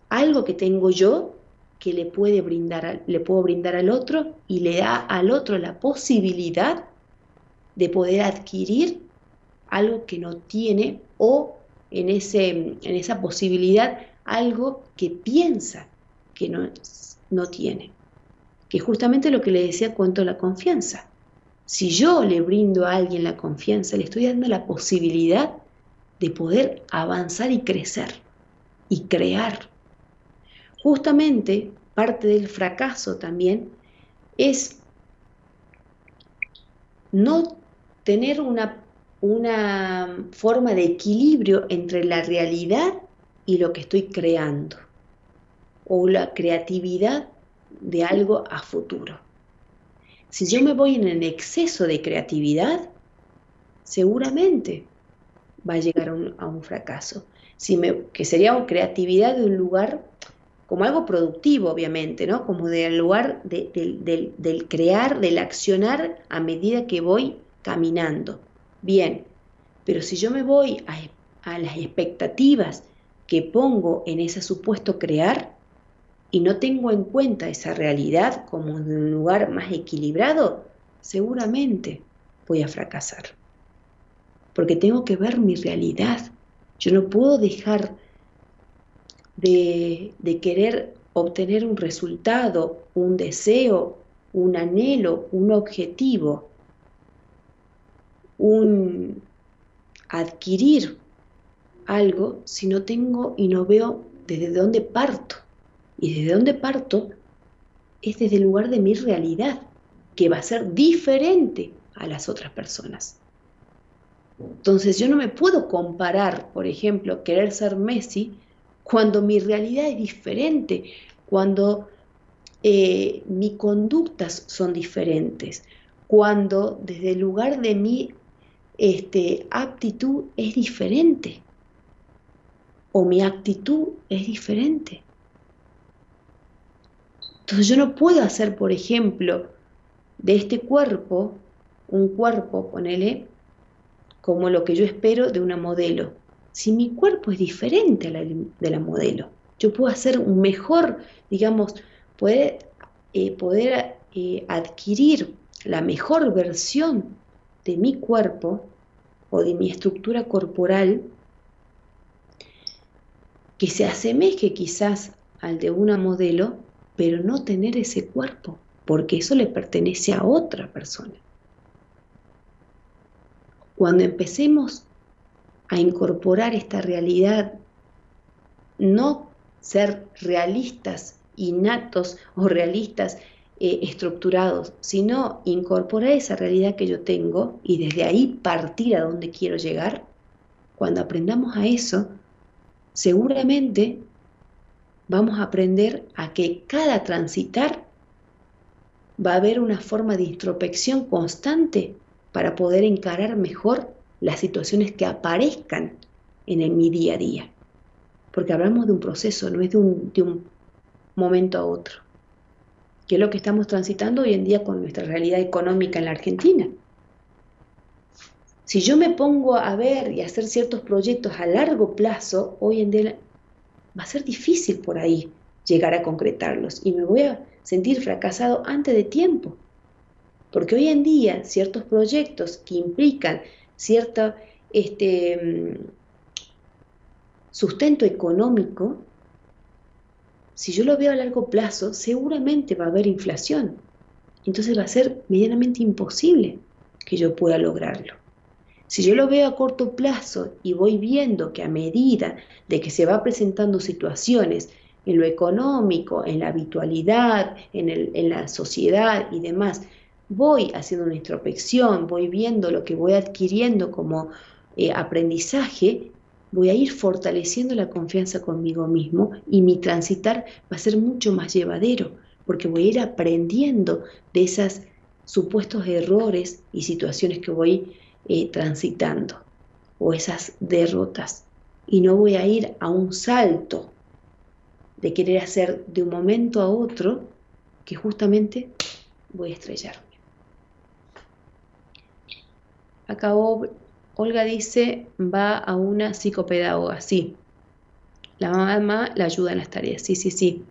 algo que tengo yo que le, puede brindar, le puedo brindar al otro y le da al otro la posibilidad de poder adquirir algo que no tiene o en, ese, en esa posibilidad algo que piensa que no, no tiene. Que justamente lo que le decía cuanto a la confianza. Si yo le brindo a alguien la confianza, le estoy dando la posibilidad de poder avanzar y crecer y crear. Justamente parte del fracaso también es no tener una, una forma de equilibrio entre la realidad y lo que estoy creando o la creatividad de algo a futuro. Si yo me voy en el exceso de creatividad, seguramente va a llegar a un, fracaso. Si me, que sería creatividad de un lugar como algo productivo, obviamente, ¿no? Como del lugar del, crear, del accionar a medida que voy caminando. Bien, pero si yo me voy a las expectativas que pongo en ese supuesto crear, y no tengo en cuenta esa realidad como un lugar más equilibrado, seguramente voy a fracasar. Porque tengo que ver mi realidad. Yo no puedo dejar de, de querer obtener un resultado, un deseo, un anhelo, un objetivo, un adquirir algo si no tengo y no veo desde dónde parto. Y desde dónde parto es desde el lugar de mi realidad, que va a ser diferente a las otras personas. Entonces yo no me puedo comparar, por ejemplo, querer ser Messi cuando mi realidad es diferente, cuando eh, mis conductas son diferentes, cuando desde el lugar de mi este, aptitud es diferente o mi actitud es diferente. Entonces yo no puedo hacer, por ejemplo, de este cuerpo, un cuerpo, ponele, como lo que yo espero de una modelo. Si mi cuerpo es diferente la de la modelo, yo puedo hacer un mejor, digamos, poder, eh, poder eh, adquirir la mejor versión de mi cuerpo o de mi estructura corporal que se asemeje quizás al de una modelo, pero no tener ese cuerpo, porque eso le pertenece a otra persona. Cuando empecemos a incorporar esta realidad, no ser realistas, innatos o realistas eh, estructurados, sino incorporar esa realidad que yo tengo y desde ahí partir a donde quiero llegar, cuando aprendamos a eso, seguramente vamos a aprender a que cada transitar va a haber una forma de introspección constante para poder encarar mejor las situaciones que aparezcan en mi día a día. Porque hablamos de un proceso, no es de un, de un momento a otro, que es lo que estamos transitando hoy en día con nuestra realidad económica en la Argentina. Si yo me pongo a ver y hacer ciertos proyectos a largo plazo, hoy en día va a ser difícil por ahí llegar a concretarlos y me voy a sentir fracasado antes de tiempo. Porque hoy en día ciertos proyectos que implican cierto este, mm, sustento económico, si yo lo veo a largo plazo, seguramente va a haber inflación. Entonces va a ser medianamente imposible que yo pueda lograrlo. Si yo lo veo a corto plazo y voy viendo que a medida de que se va presentando situaciones en lo económico, en la habitualidad, en, la sociedad y demás, voy haciendo una introspección, voy viendo lo que voy adquiriendo como eh, aprendizaje, voy a ir fortaleciendo la confianza conmigo mismo y mi transitar va a ser mucho más llevadero, porque voy a ir aprendiendo de esos supuestos errores y situaciones que voy eh, transitando o esas derrotas. Y no voy a ir a un salto de querer hacer de un momento a otro que justamente voy a estrellarme. Acabó, Olga dice, va a una psicopedagoga, sí. La mamá la ayuda en las tareas, sí, sí, sí.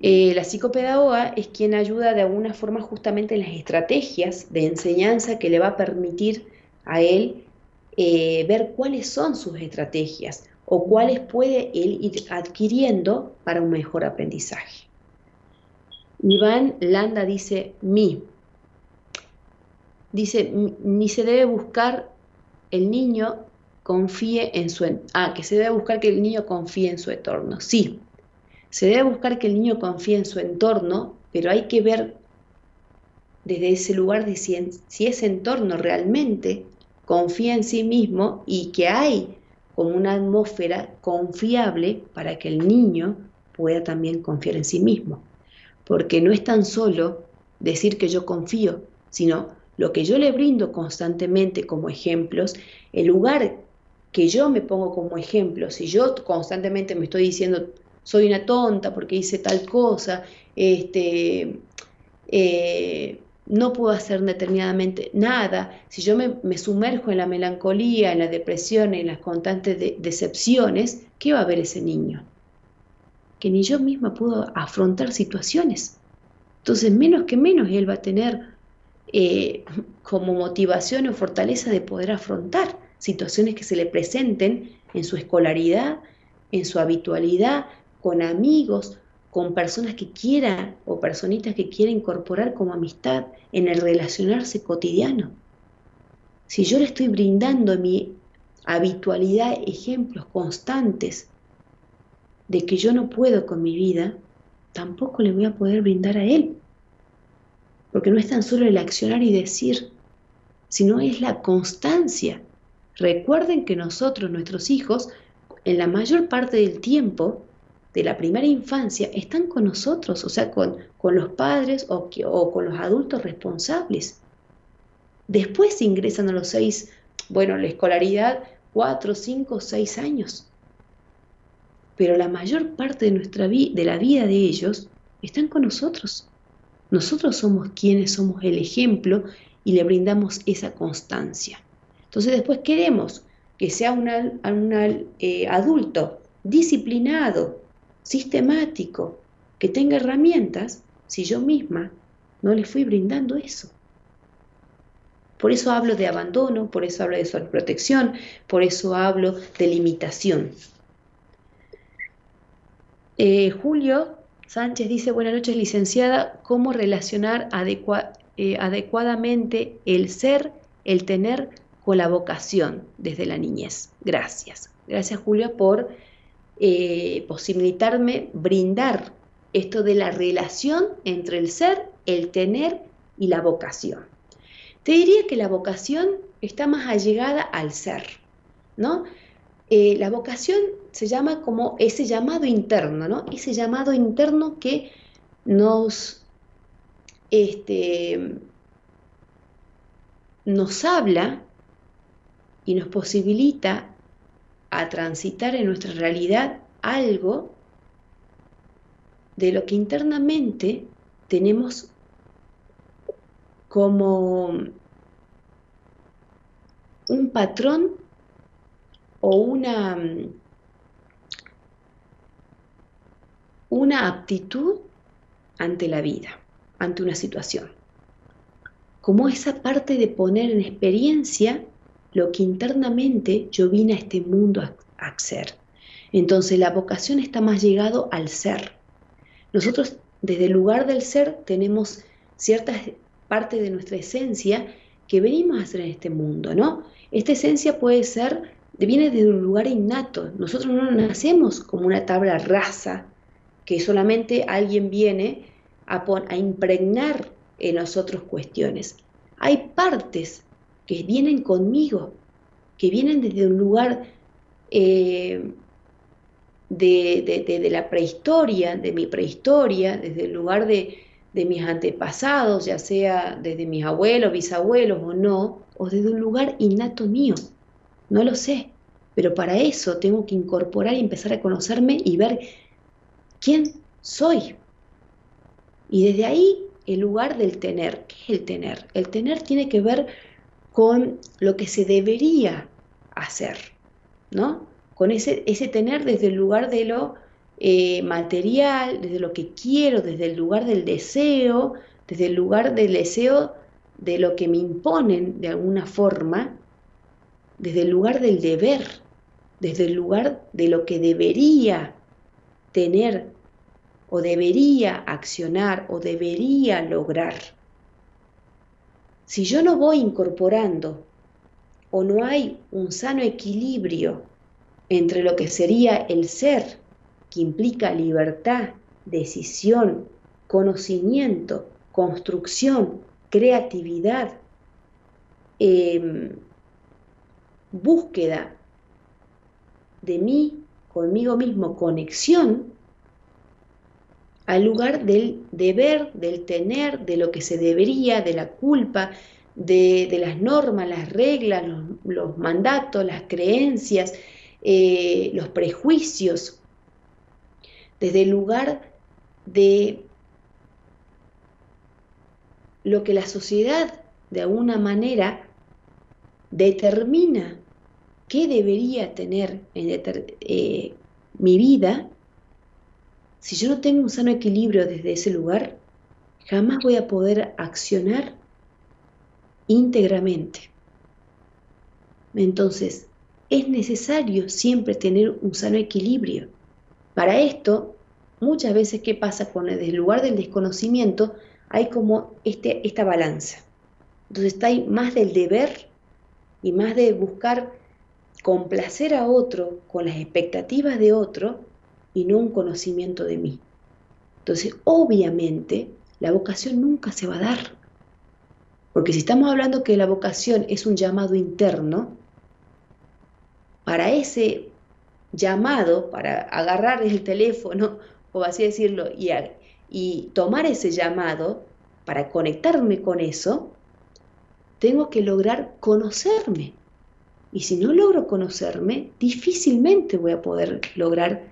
Eh, la psicopedagoga es quien ayuda de alguna forma justamente en las estrategias de enseñanza que le va a permitir a él eh, ver cuáles son sus estrategias o cuáles puede él ir adquiriendo para un mejor aprendizaje. Iván Landa dice, mi. Dice, ni se debe buscar el niño confíe en su... Ah, que se debe buscar que el niño confíe en su entorno. Sí, se debe buscar que el niño confíe en su entorno, pero hay que ver desde ese lugar de si, si ese entorno realmente confía en sí mismo y que hay como una atmósfera confiable para que el niño pueda también confiar en sí mismo. Porque no es tan solo decir que yo confío, sino lo que yo le brindo constantemente como ejemplos, el lugar que yo me pongo como ejemplo, si yo constantemente me estoy diciendo soy una tonta porque hice tal cosa, este, eh, no puedo hacer determinadamente nada, si yo me, sumerjo en la melancolía, en la depresión, en las constantes decepciones, ¿qué va a ver ese niño? Que ni yo misma puedo afrontar situaciones. Entonces, menos que menos él va a tener eh, como motivación o fortaleza de poder afrontar situaciones que se le presenten en su escolaridad, en su habitualidad, con amigos, con personas que quiera o personitas que quiera incorporar como amistad en el relacionarse cotidiano. Si yo le estoy brindando mi habitualidad ejemplos constantes de que yo no puedo con mi vida, tampoco le voy a poder brindar a él. Porque no es tan solo el accionar y decir, sino es la constancia. Recuerden que nosotros, nuestros hijos, en la mayor parte del tiempo, de la primera infancia están con nosotros, o sea, con, con los padres o, con los adultos responsables. Después ingresan a los seis, bueno, la escolaridad, cuatro, cinco, seis años. Pero la mayor parte de, nuestra de la vida de ellos están con nosotros. Nosotros somos quienes somos el ejemplo y le brindamos esa constancia. Entonces después queremos que sea un eh, adulto disciplinado, sistemático, que tenga herramientas, si yo misma no le fui brindando eso. Por eso hablo de abandono, por eso hablo de sobreprotección, por eso hablo de limitación. Eh, Julio Sánchez dice, buenas noches licenciada, ¿cómo relacionar eh, adecuadamente el ser, el tener con la vocación desde la niñez? Gracias. Gracias Julio por eh, posibilitarme brindar esto de la relación entre el ser, el tener y la vocación. Te diría que la vocación está más allegada al ser, ¿no? Eh, la vocación se llama como ese llamado interno, ¿no? Ese llamado interno que nos, este, nos habla y nos posibilita a transitar en nuestra realidad algo de lo que internamente tenemos como un patrón o una, una aptitud ante la vida, ante una situación. Como esa parte de poner en experiencia lo que internamente yo vine a este mundo a, a hacer. Entonces la vocación está más llegado al ser. Nosotros desde el lugar del ser tenemos ciertas partes de nuestra esencia que venimos a hacer en este mundo, ¿no? Esta esencia puede ser, viene de un lugar innato. Nosotros no nacemos como una tabla rasa que solamente alguien viene a, a impregnar en nosotros cuestiones. Hay partes que vienen conmigo, que vienen desde un lugar eh, de, la prehistoria, de mi prehistoria, desde el lugar de, mis antepasados, ya sea desde mis abuelos, bisabuelos o no, o desde un lugar innato mío. No lo sé, pero para eso tengo que incorporar y empezar a conocerme y ver quién soy. Y desde ahí el lugar del tener. ¿Qué es el tener? El tener tiene que ver con lo que se debería hacer, ¿no? con ese, tener desde el lugar de lo eh, material, desde lo que quiero, desde el lugar del deseo, desde el lugar del deseo de lo que me imponen de alguna forma, desde el lugar del deber, desde el lugar de lo que debería tener o debería accionar o debería lograr. Si yo no voy incorporando o no hay un sano equilibrio entre lo que sería el ser, que implica libertad, decisión, conocimiento, construcción, creatividad, em, búsqueda de mí, conmigo mismo, conexión, al lugar del deber, del tener, de lo que se debería, de la culpa, de, las normas, las reglas, los mandatos, las creencias, eh, los prejuicios, desde el lugar de lo que la sociedad de alguna manera determina qué debería tener en eh, mi vida, si yo no tengo un sano equilibrio desde ese lugar, jamás voy a poder accionar íntegramente. Entonces, es necesario siempre tener un sano equilibrio. Para esto, muchas veces, ¿qué pasa con el lugar del desconocimiento? Hay como este, esta balanza. Entonces está ahí más del deber y más de buscar complacer a otro con las expectativas de otro y no un conocimiento de mí. Entonces, obviamente, la vocación nunca se va a dar. Porque si estamos hablando que la vocación es un llamado interno, para ese llamado, para agarrar el teléfono, o así decirlo, y, y tomar ese llamado, para conectarme con eso, tengo que lograr conocerme. Y si no logro conocerme, difícilmente voy a poder lograr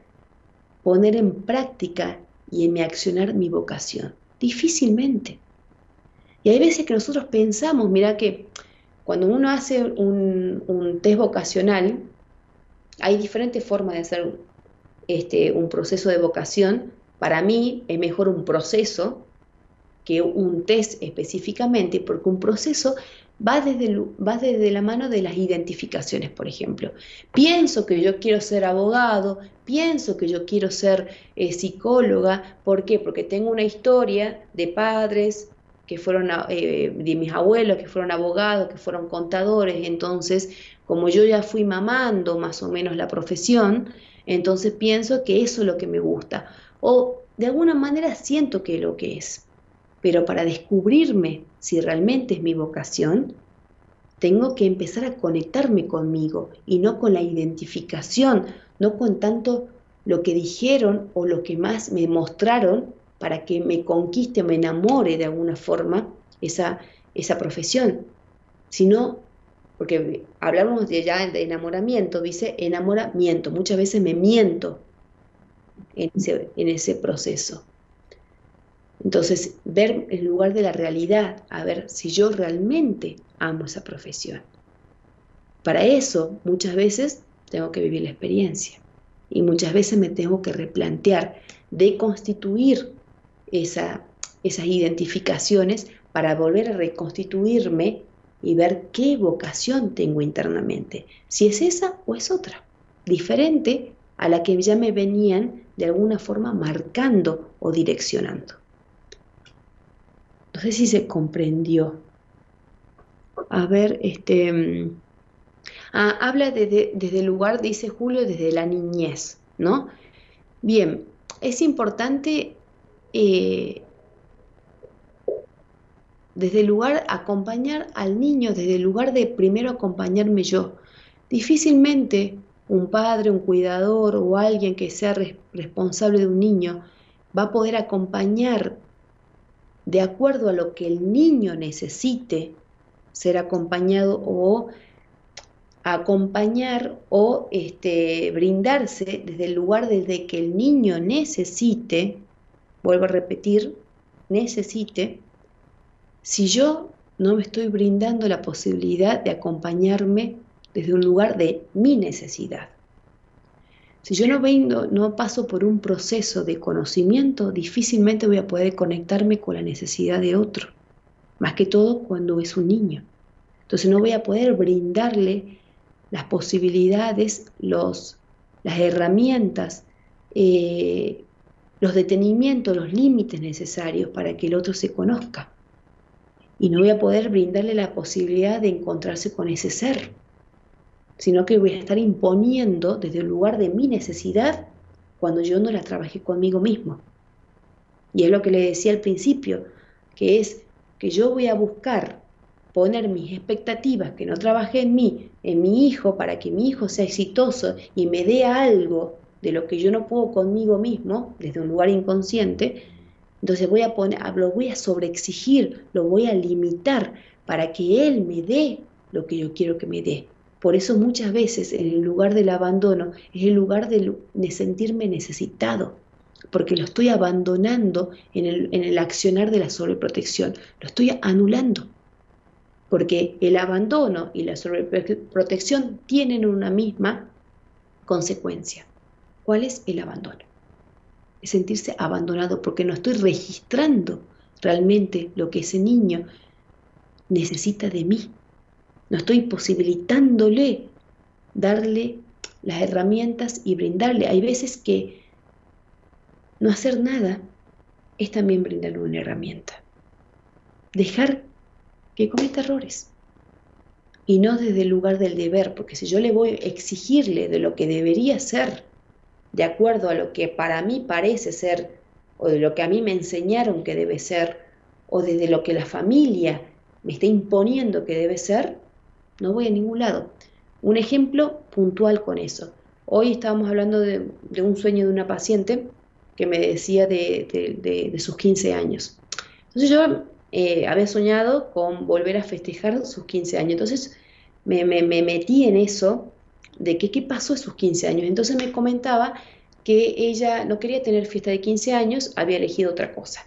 poner en práctica y en accionar mi vocación. Difícilmente. Y hay veces que nosotros pensamos, mira que cuando uno hace un, un test vocacional, hay diferentes formas de hacer este, un proceso de vocación. Para mí es mejor un proceso que un test específicamente, porque un proceso va desde, desde la mano de las identificaciones, por ejemplo. Pienso que yo quiero ser abogado, pienso que yo quiero ser eh, psicóloga, ¿por qué? Porque tengo una historia de padres que fueron, eh, de mis abuelos que fueron abogados, que fueron contadores, entonces, como yo ya fui mamando más o menos la profesión, entonces pienso que eso es lo que me gusta. O de alguna manera siento que es lo que es. Pero para descubrirme si realmente es mi vocación, tengo que empezar a conectarme conmigo y no con la identificación, no con tanto lo que dijeron o lo que más me mostraron para que me conquiste, me enamore de alguna forma esa, esa profesión, sino, porque hablamos de ya de enamoramiento, dice enamoramiento, muchas veces me miento en en ese proceso. Entonces, ver en lugar de la realidad, a ver si yo realmente amo esa profesión. Para eso, muchas veces tengo que vivir la experiencia y muchas veces me tengo que replantear, deconstituir esa, esas identificaciones para volver a reconstituirme y ver qué vocación tengo internamente, si es esa o es otra, diferente a la que ya me venían de alguna forma marcando o direccionando. No sé si se comprendió. A ver, este... Mm, ah, habla desde, el lugar, dice Julio, desde la niñez, ¿no? Bien, es importante eh, desde el lugar acompañar al niño, desde el lugar de primero acompañarme yo. Difícilmente un padre, un cuidador o alguien que sea responsable de un niño va a poder acompañar de acuerdo a lo que el niño necesite ser acompañado o acompañar o este, brindarse desde el lugar desde que el niño necesite, vuelvo a repetir, necesite, si yo no me estoy brindando la posibilidad de acompañarme desde un lugar de mi necesidad. Si yo no, no paso por un proceso de conocimiento, difícilmente voy a poder conectarme con la necesidad de otro, más que todo cuando es un niño. Entonces no voy a poder brindarle las posibilidades, los, las herramientas, eh, los detenimientos, los límites necesarios para que el otro se conozca. Y no voy a poder brindarle la posibilidad de encontrarse con ese ser sino que voy a estar imponiendo desde el lugar de mi necesidad cuando yo no la trabajé conmigo mismo. Y es lo que le decía al principio, que es que yo voy a buscar poner mis expectativas que no trabajé en mí, en mi hijo, para que mi hijo sea exitoso y me dé algo de lo que yo no puedo conmigo mismo, desde un lugar inconsciente, entonces voy a poner, lo voy a sobreexigir, lo voy a limitar para que él me dé lo que yo quiero que me dé. Por eso muchas veces en el lugar del abandono es el lugar de, sentirme necesitado, porque lo estoy abandonando en el, en el accionar de la sobreprotección, lo estoy anulando, porque el abandono y la sobreprotección tienen una misma consecuencia. ¿Cuál es el abandono? Es sentirse abandonado porque no estoy registrando realmente lo que ese niño necesita de mí no estoy posibilitándole darle las herramientas y brindarle. Hay veces que no hacer nada es también brindarle una herramienta. Dejar que cometa errores. Y no desde el lugar del deber, porque si yo le voy a exigirle de lo que debería ser, de acuerdo a lo que para mí parece ser, o de lo que a mí me enseñaron que debe ser, o desde lo que la familia me está imponiendo que debe ser, no voy a ningún lado. Un ejemplo puntual con eso. Hoy estábamos hablando de, un sueño de una paciente que me decía de, sus 15 años. Entonces yo eh, había soñado con volver a festejar sus 15 años. Entonces me, metí en eso de qué pasó a sus 15 años. Entonces me comentaba que ella no quería tener fiesta de 15 años, había elegido otra cosa.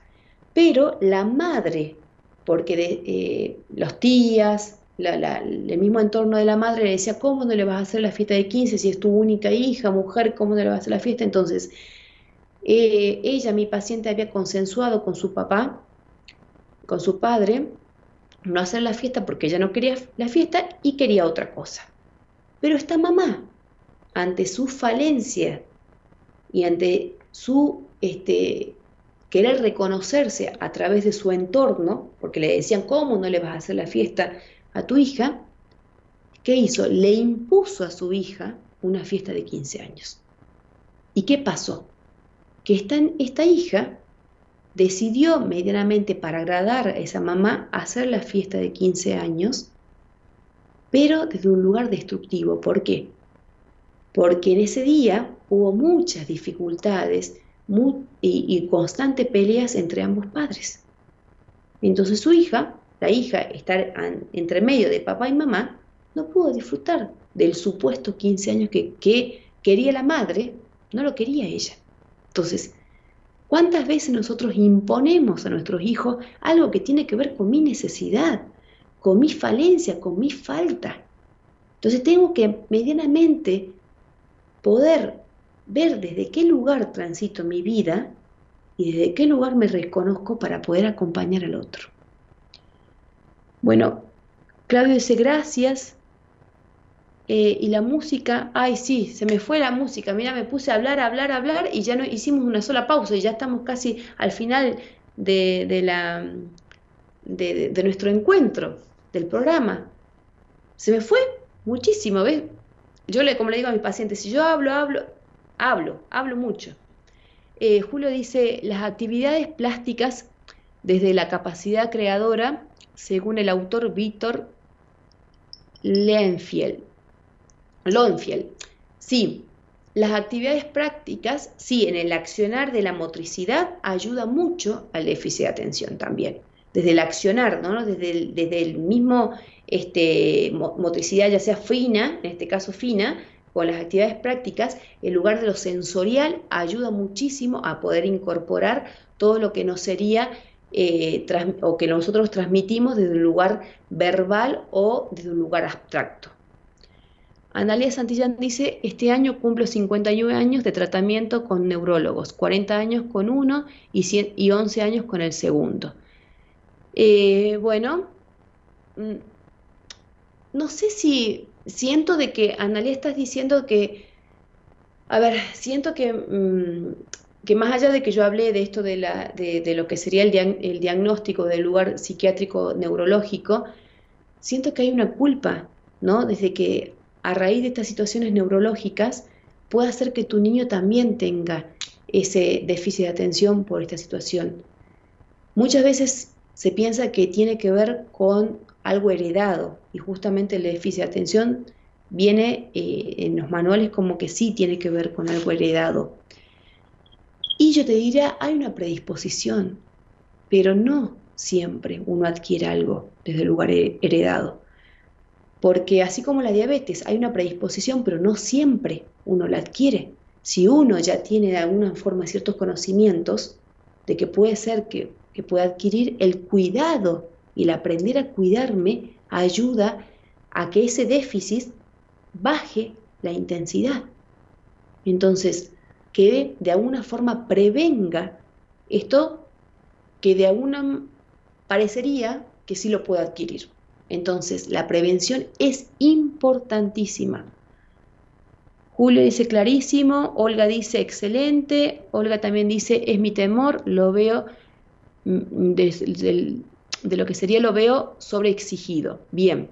pero la madre, porque de, eh, los tías, el mismo entorno de la madre le decía, ¿cómo no le vas a hacer la fiesta de 15 si es tu única hija, mujer, cómo no le vas a hacer la fiesta? Entonces, eh, ella, mi paciente, había consensuado con su papá, con su padre, no hacer la fiesta porque ella no quería la fiesta y quería otra cosa. Pero esta mamá, ante su falencia y ante su este, querer reconocerse a través de su entorno, porque le decían, ¿cómo no le vas a hacer la fiesta a tu hija? ¿Qué hizo? Le impuso a su hija una fiesta de 15 años. ¿Y qué pasó? Que esta, esta hija decidió medianamente para agradar a esa mamá hacer la fiesta de 15 años, pero desde un lugar destructivo. ¿Por qué? Porque en ese día hubo muchas dificultades y, constantes peleas entre ambos padres. Entonces su hija, la hija, estar entre medio de papá y mamá, no pudo disfrutar del supuesto 15 años que, que quería la madre, no lo quería ella. Entonces, ¿Cuántas veces nosotros imponemos a nuestros hijos algo que tiene que ver con mi necesidad, con mi falencia, con mi falta? Entonces tengo que medianamente poder ver desde qué lugar transito mi vida y desde qué lugar me reconozco para poder acompañar al otro. Bueno, Claudio dice gracias, eh, y la música, ay sí, se me fue la música, mira, me puse a hablar, a hablar, a hablar y ya no hicimos una sola pausa y ya estamos casi al final de, la, de, nuestro encuentro, del programa. Se me fue muchísimo, ¿ves? Yo le, como le digo a mis pacientes, si yo hablo, hablo, hablo, hablo mucho. Eh, Julio dice, las actividades plásticas desde la capacidad creadora, según el autor Víctor Lenfield. Lonfield. Sí, las actividades prácticas, sí, en el accionar de la motricidad ayuda mucho al déficit de atención también. Desde el accionar, ¿no? desde, el, desde el mismo este, motricidad, ya sea fina, en este caso fina, con las actividades prácticas, en lugar de lo sensorial, ayuda muchísimo a poder incorporar todo lo que no sería eh, o que nosotros transmitimos desde un lugar verbal o desde un lugar abstracto. Analia Santillán dice, este año cumplo 51 años de tratamiento con neurólogos, 40 años con uno y, 11 años con el segundo. Eh, bueno, mm, no sé si siento de que, Analia, estás diciendo que, a ver, siento que, mm, que más allá de que yo hablé de esto de, la, de, lo que sería el, diagnóstico del lugar psiquiátrico neurológico, siento que hay una culpa, ¿no? Desde que a raíz de estas situaciones neurológicas puede hacer que tu niño también tenga ese déficit de atención por esta situación. Muchas veces se piensa que tiene que ver con algo heredado y justamente el déficit de atención viene eh, en los manuales como que sí tiene que ver con algo heredado. Y yo te diría, hay una predisposición, pero no siempre uno adquiere algo desde el lugar heredado. Porque así como la diabetes hay una predisposición, pero no siempre uno la adquiere. Si uno ya tiene de alguna forma ciertos conocimientos de que puede ser que, pueda adquirir el cuidado y el aprender a cuidarme ayuda a que ese déficit baje la intensidad. Entonces, que de alguna forma prevenga esto que de alguna parecería que sí lo puedo adquirir. Entonces, la prevención es importantísima. Julio dice clarísimo, Olga dice excelente, Olga también dice es mi temor, lo veo mm, de, lo que sería lo veo sobreexigido. Bien,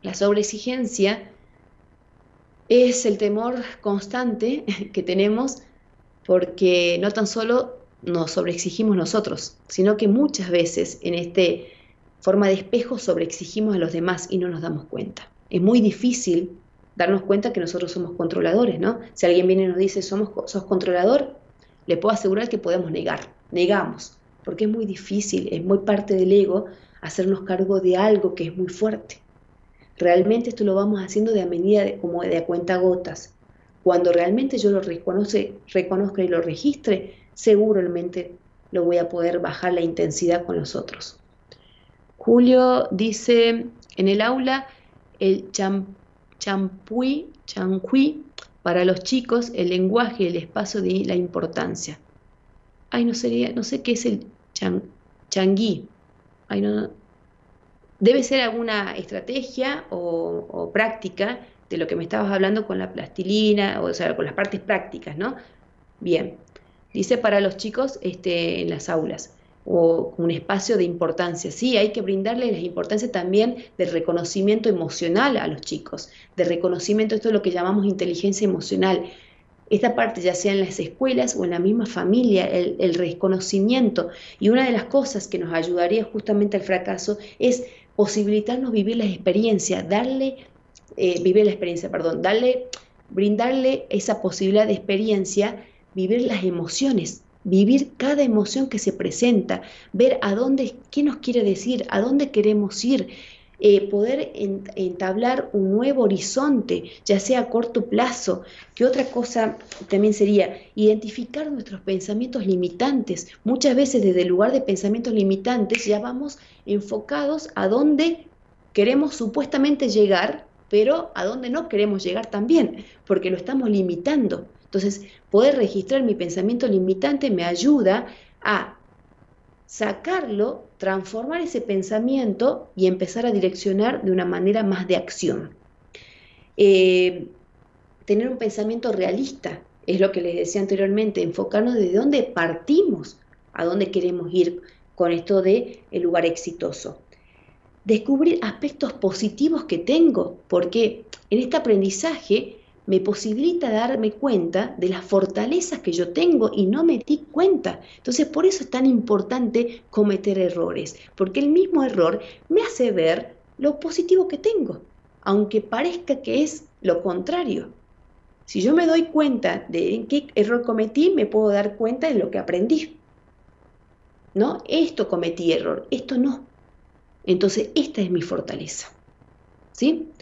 la sobreexigencia es el temor constante que tenemos porque no tan solo nos sobreexigimos nosotros, sino que muchas veces en este forma de espejo sobreexigimos a los demás y no nos damos cuenta. Es muy difícil darnos cuenta que nosotros somos controladores, ¿no? Si alguien viene y nos dice, somos, sos controlador, le puedo asegurar que podemos negar, negamos, porque es muy difícil, es muy parte del ego hacernos cargo de algo que es muy fuerte. Realmente esto lo vamos haciendo de a medida, de, como de a cuenta gotas. Cuando realmente yo lo reconoce, reconozca y lo registre, seguramente lo voy a poder bajar la intensidad con los otros. Julio dice, en el aula, el champuí, para los chicos, el lenguaje, el espacio de la importancia. Ay, no, sería, no sé qué es el changuí. Ay, no, Debe ser alguna estrategia o, práctica de lo que me estabas hablando con la plastilina, o sea, con las partes prácticas, ¿no? Bien, dice para los chicos este, en las aulas o un espacio de importancia. Sí, hay que brindarle la importancia también del reconocimiento emocional a los chicos, de reconocimiento, esto es lo que llamamos inteligencia emocional. Esta parte, ya sea en las escuelas o en la misma familia, el, el reconocimiento. Y una de las cosas que nos ayudaría justamente al fracaso es posibilitarnos vivir la experiencia, darle, eh, vivir la experiencia, perdón, darle, brindarle esa posibilidad de experiencia, vivir las emociones, vivir cada emoción que se presenta, ver a dónde, qué nos quiere decir, a dónde queremos ir, eh, poder entablar un nuevo horizonte, ya sea a corto plazo, que otra cosa también sería identificar nuestros pensamientos limitantes. Muchas veces desde el lugar de pensamientos limitantes ya vamos enfocados a dónde queremos supuestamente llegar, pero a dónde no queremos llegar también, porque lo estamos limitando. Entonces, poder registrar mi pensamiento limitante me ayuda a sacarlo, transformar ese pensamiento y empezar a direccionar de una manera más de acción. Eh, tener un pensamiento realista, es lo que les decía anteriormente, enfocarnos de dónde partimos, a dónde queremos ir con esto de el lugar exitoso. Descubrir aspectos positivos que tengo, porque en este aprendizaje me posibilita darme cuenta de las fortalezas que yo tengo y no me di cuenta. Entonces, por eso es tan importante cometer errores, porque el mismo error me hace ver lo positivo que tengo, aunque parezca que es lo contrario. Si yo me doy cuenta de en qué error cometí, me puedo dar cuenta de lo que aprendí. ¿No? Esto cometí error, esto no. Entonces, esta es mi fortaleza. ¿Sí?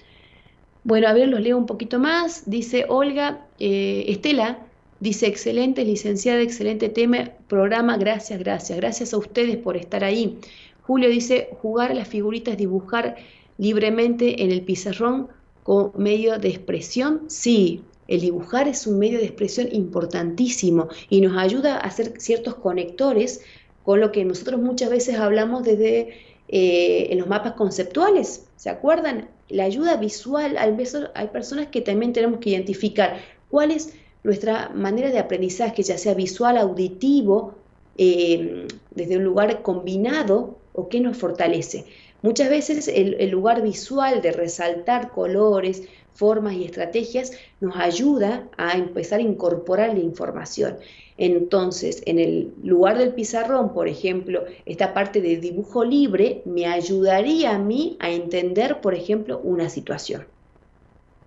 Bueno, a ver, los leo un poquito más. Dice Olga, eh, Estela, dice, excelente, licenciada, excelente tema, programa, gracias, gracias. Gracias a ustedes por estar ahí. Julio dice, jugar las figuritas, dibujar libremente en el pizarrón con medio de expresión. Sí, el dibujar es un medio de expresión importantísimo y nos ayuda a hacer ciertos conectores con lo que nosotros muchas veces hablamos desde eh, en los mapas conceptuales. ¿Se acuerdan? La ayuda visual, hay, hay personas que también tenemos que identificar cuál es nuestra manera de aprendizaje, ya sea visual, auditivo, eh, desde un lugar combinado o qué nos fortalece. Muchas veces el, lugar visual de resaltar colores, formas y estrategias nos ayuda a empezar a incorporar la información. Entonces, en el lugar del pizarrón, por ejemplo, esta parte de dibujo libre me ayudaría a mí a entender, por ejemplo, una situación.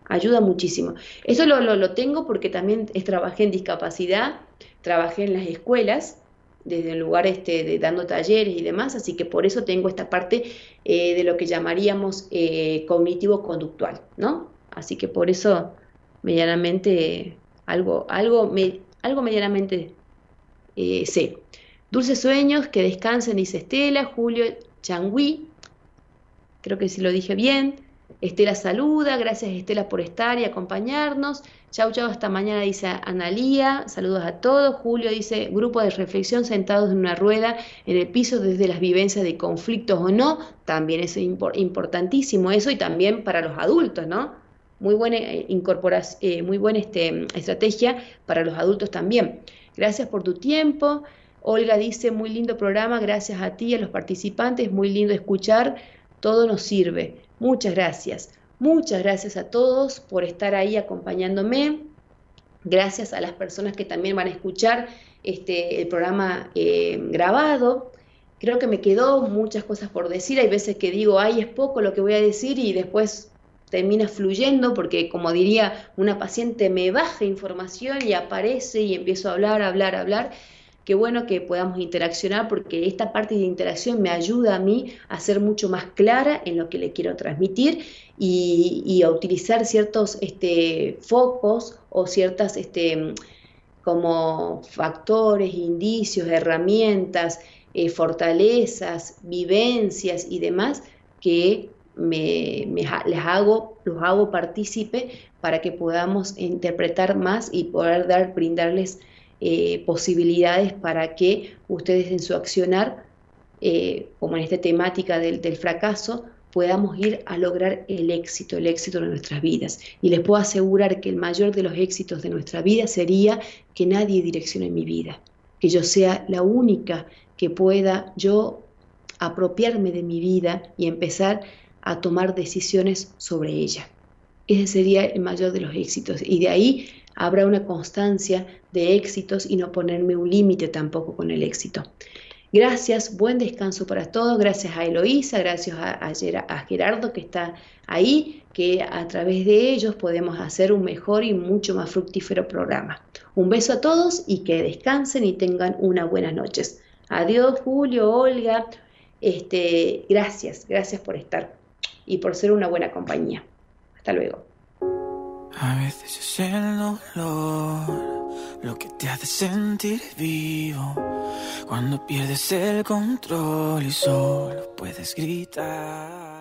Ayuda muchísimo. Eso lo, lo, tengo porque también trabajé en discapacidad, trabajé en las escuelas, desde el lugar este, de dando talleres y demás, así que por eso tengo esta parte eh, de lo que llamaríamos eh, cognitivo-conductual, ¿no? Así que por eso medianamente algo, algo me, algo medianamente eh, sé. Dulces sueños, que descansen, dice Estela, Julio Changui, creo que si lo dije bien. Estela saluda, gracias Estela por estar y acompañarnos. Chau, chau, hasta mañana, dice Analía. Saludos a todos. Julio dice, grupo de reflexión sentados en una rueda en el piso desde las vivencias de conflictos o no. También es importantísimo eso y también para los adultos, ¿no? Muy buena eh, incorporación, eh, muy buena este, estrategia para los adultos también. Gracias por tu tiempo. Olga dice, muy lindo programa, gracias a ti, a los participantes, muy lindo escuchar, todo nos sirve. Muchas gracias. Muchas gracias a todos por estar ahí acompañándome. Gracias a las personas que también van a escuchar este, el programa eh, grabado. Creo que me quedó muchas cosas por decir. Hay veces que digo, ay, es poco lo que voy a decir y después termina fluyendo porque como diría una paciente me baja información y aparece y empiezo a hablar, hablar, hablar. Qué bueno que podamos interaccionar porque esta parte de interacción me ayuda a mí a ser mucho más clara en lo que le quiero transmitir y, a utilizar ciertos este, focos o ciertas este, como factores, indicios, herramientas, eh, fortalezas, vivencias y demás que me, les hago, los hago partícipe para que podamos interpretar más y poder dar, brindarles eh, posibilidades para que ustedes en su accionar, eh, como en esta temática del, del fracaso, podamos ir a lograr el éxito, el éxito de nuestras vidas. Y les puedo asegurar que el mayor de los éxitos de nuestra vida sería que nadie direccione mi vida, que yo sea la única que pueda yo apropiarme de mi vida y empezar a tomar decisiones sobre ella. Ese sería el mayor de los éxitos. Y de ahí habrá una constancia de éxitos y no ponerme un límite tampoco con el éxito. Gracias, buen descanso para todos. Gracias a Eloísa, gracias a, Gerardo que está ahí, que a través de ellos podemos hacer un mejor y mucho más fructífero programa. Un beso a todos y que descansen y tengan unas buenas noches. Adiós, Julio, Olga. Este, gracias, gracias por estar y por ser una buena compañía. Hasta luego. A veces es el dolor lo que te hace sentir vivo. Cuando pierdes el control y solo puedes gritar.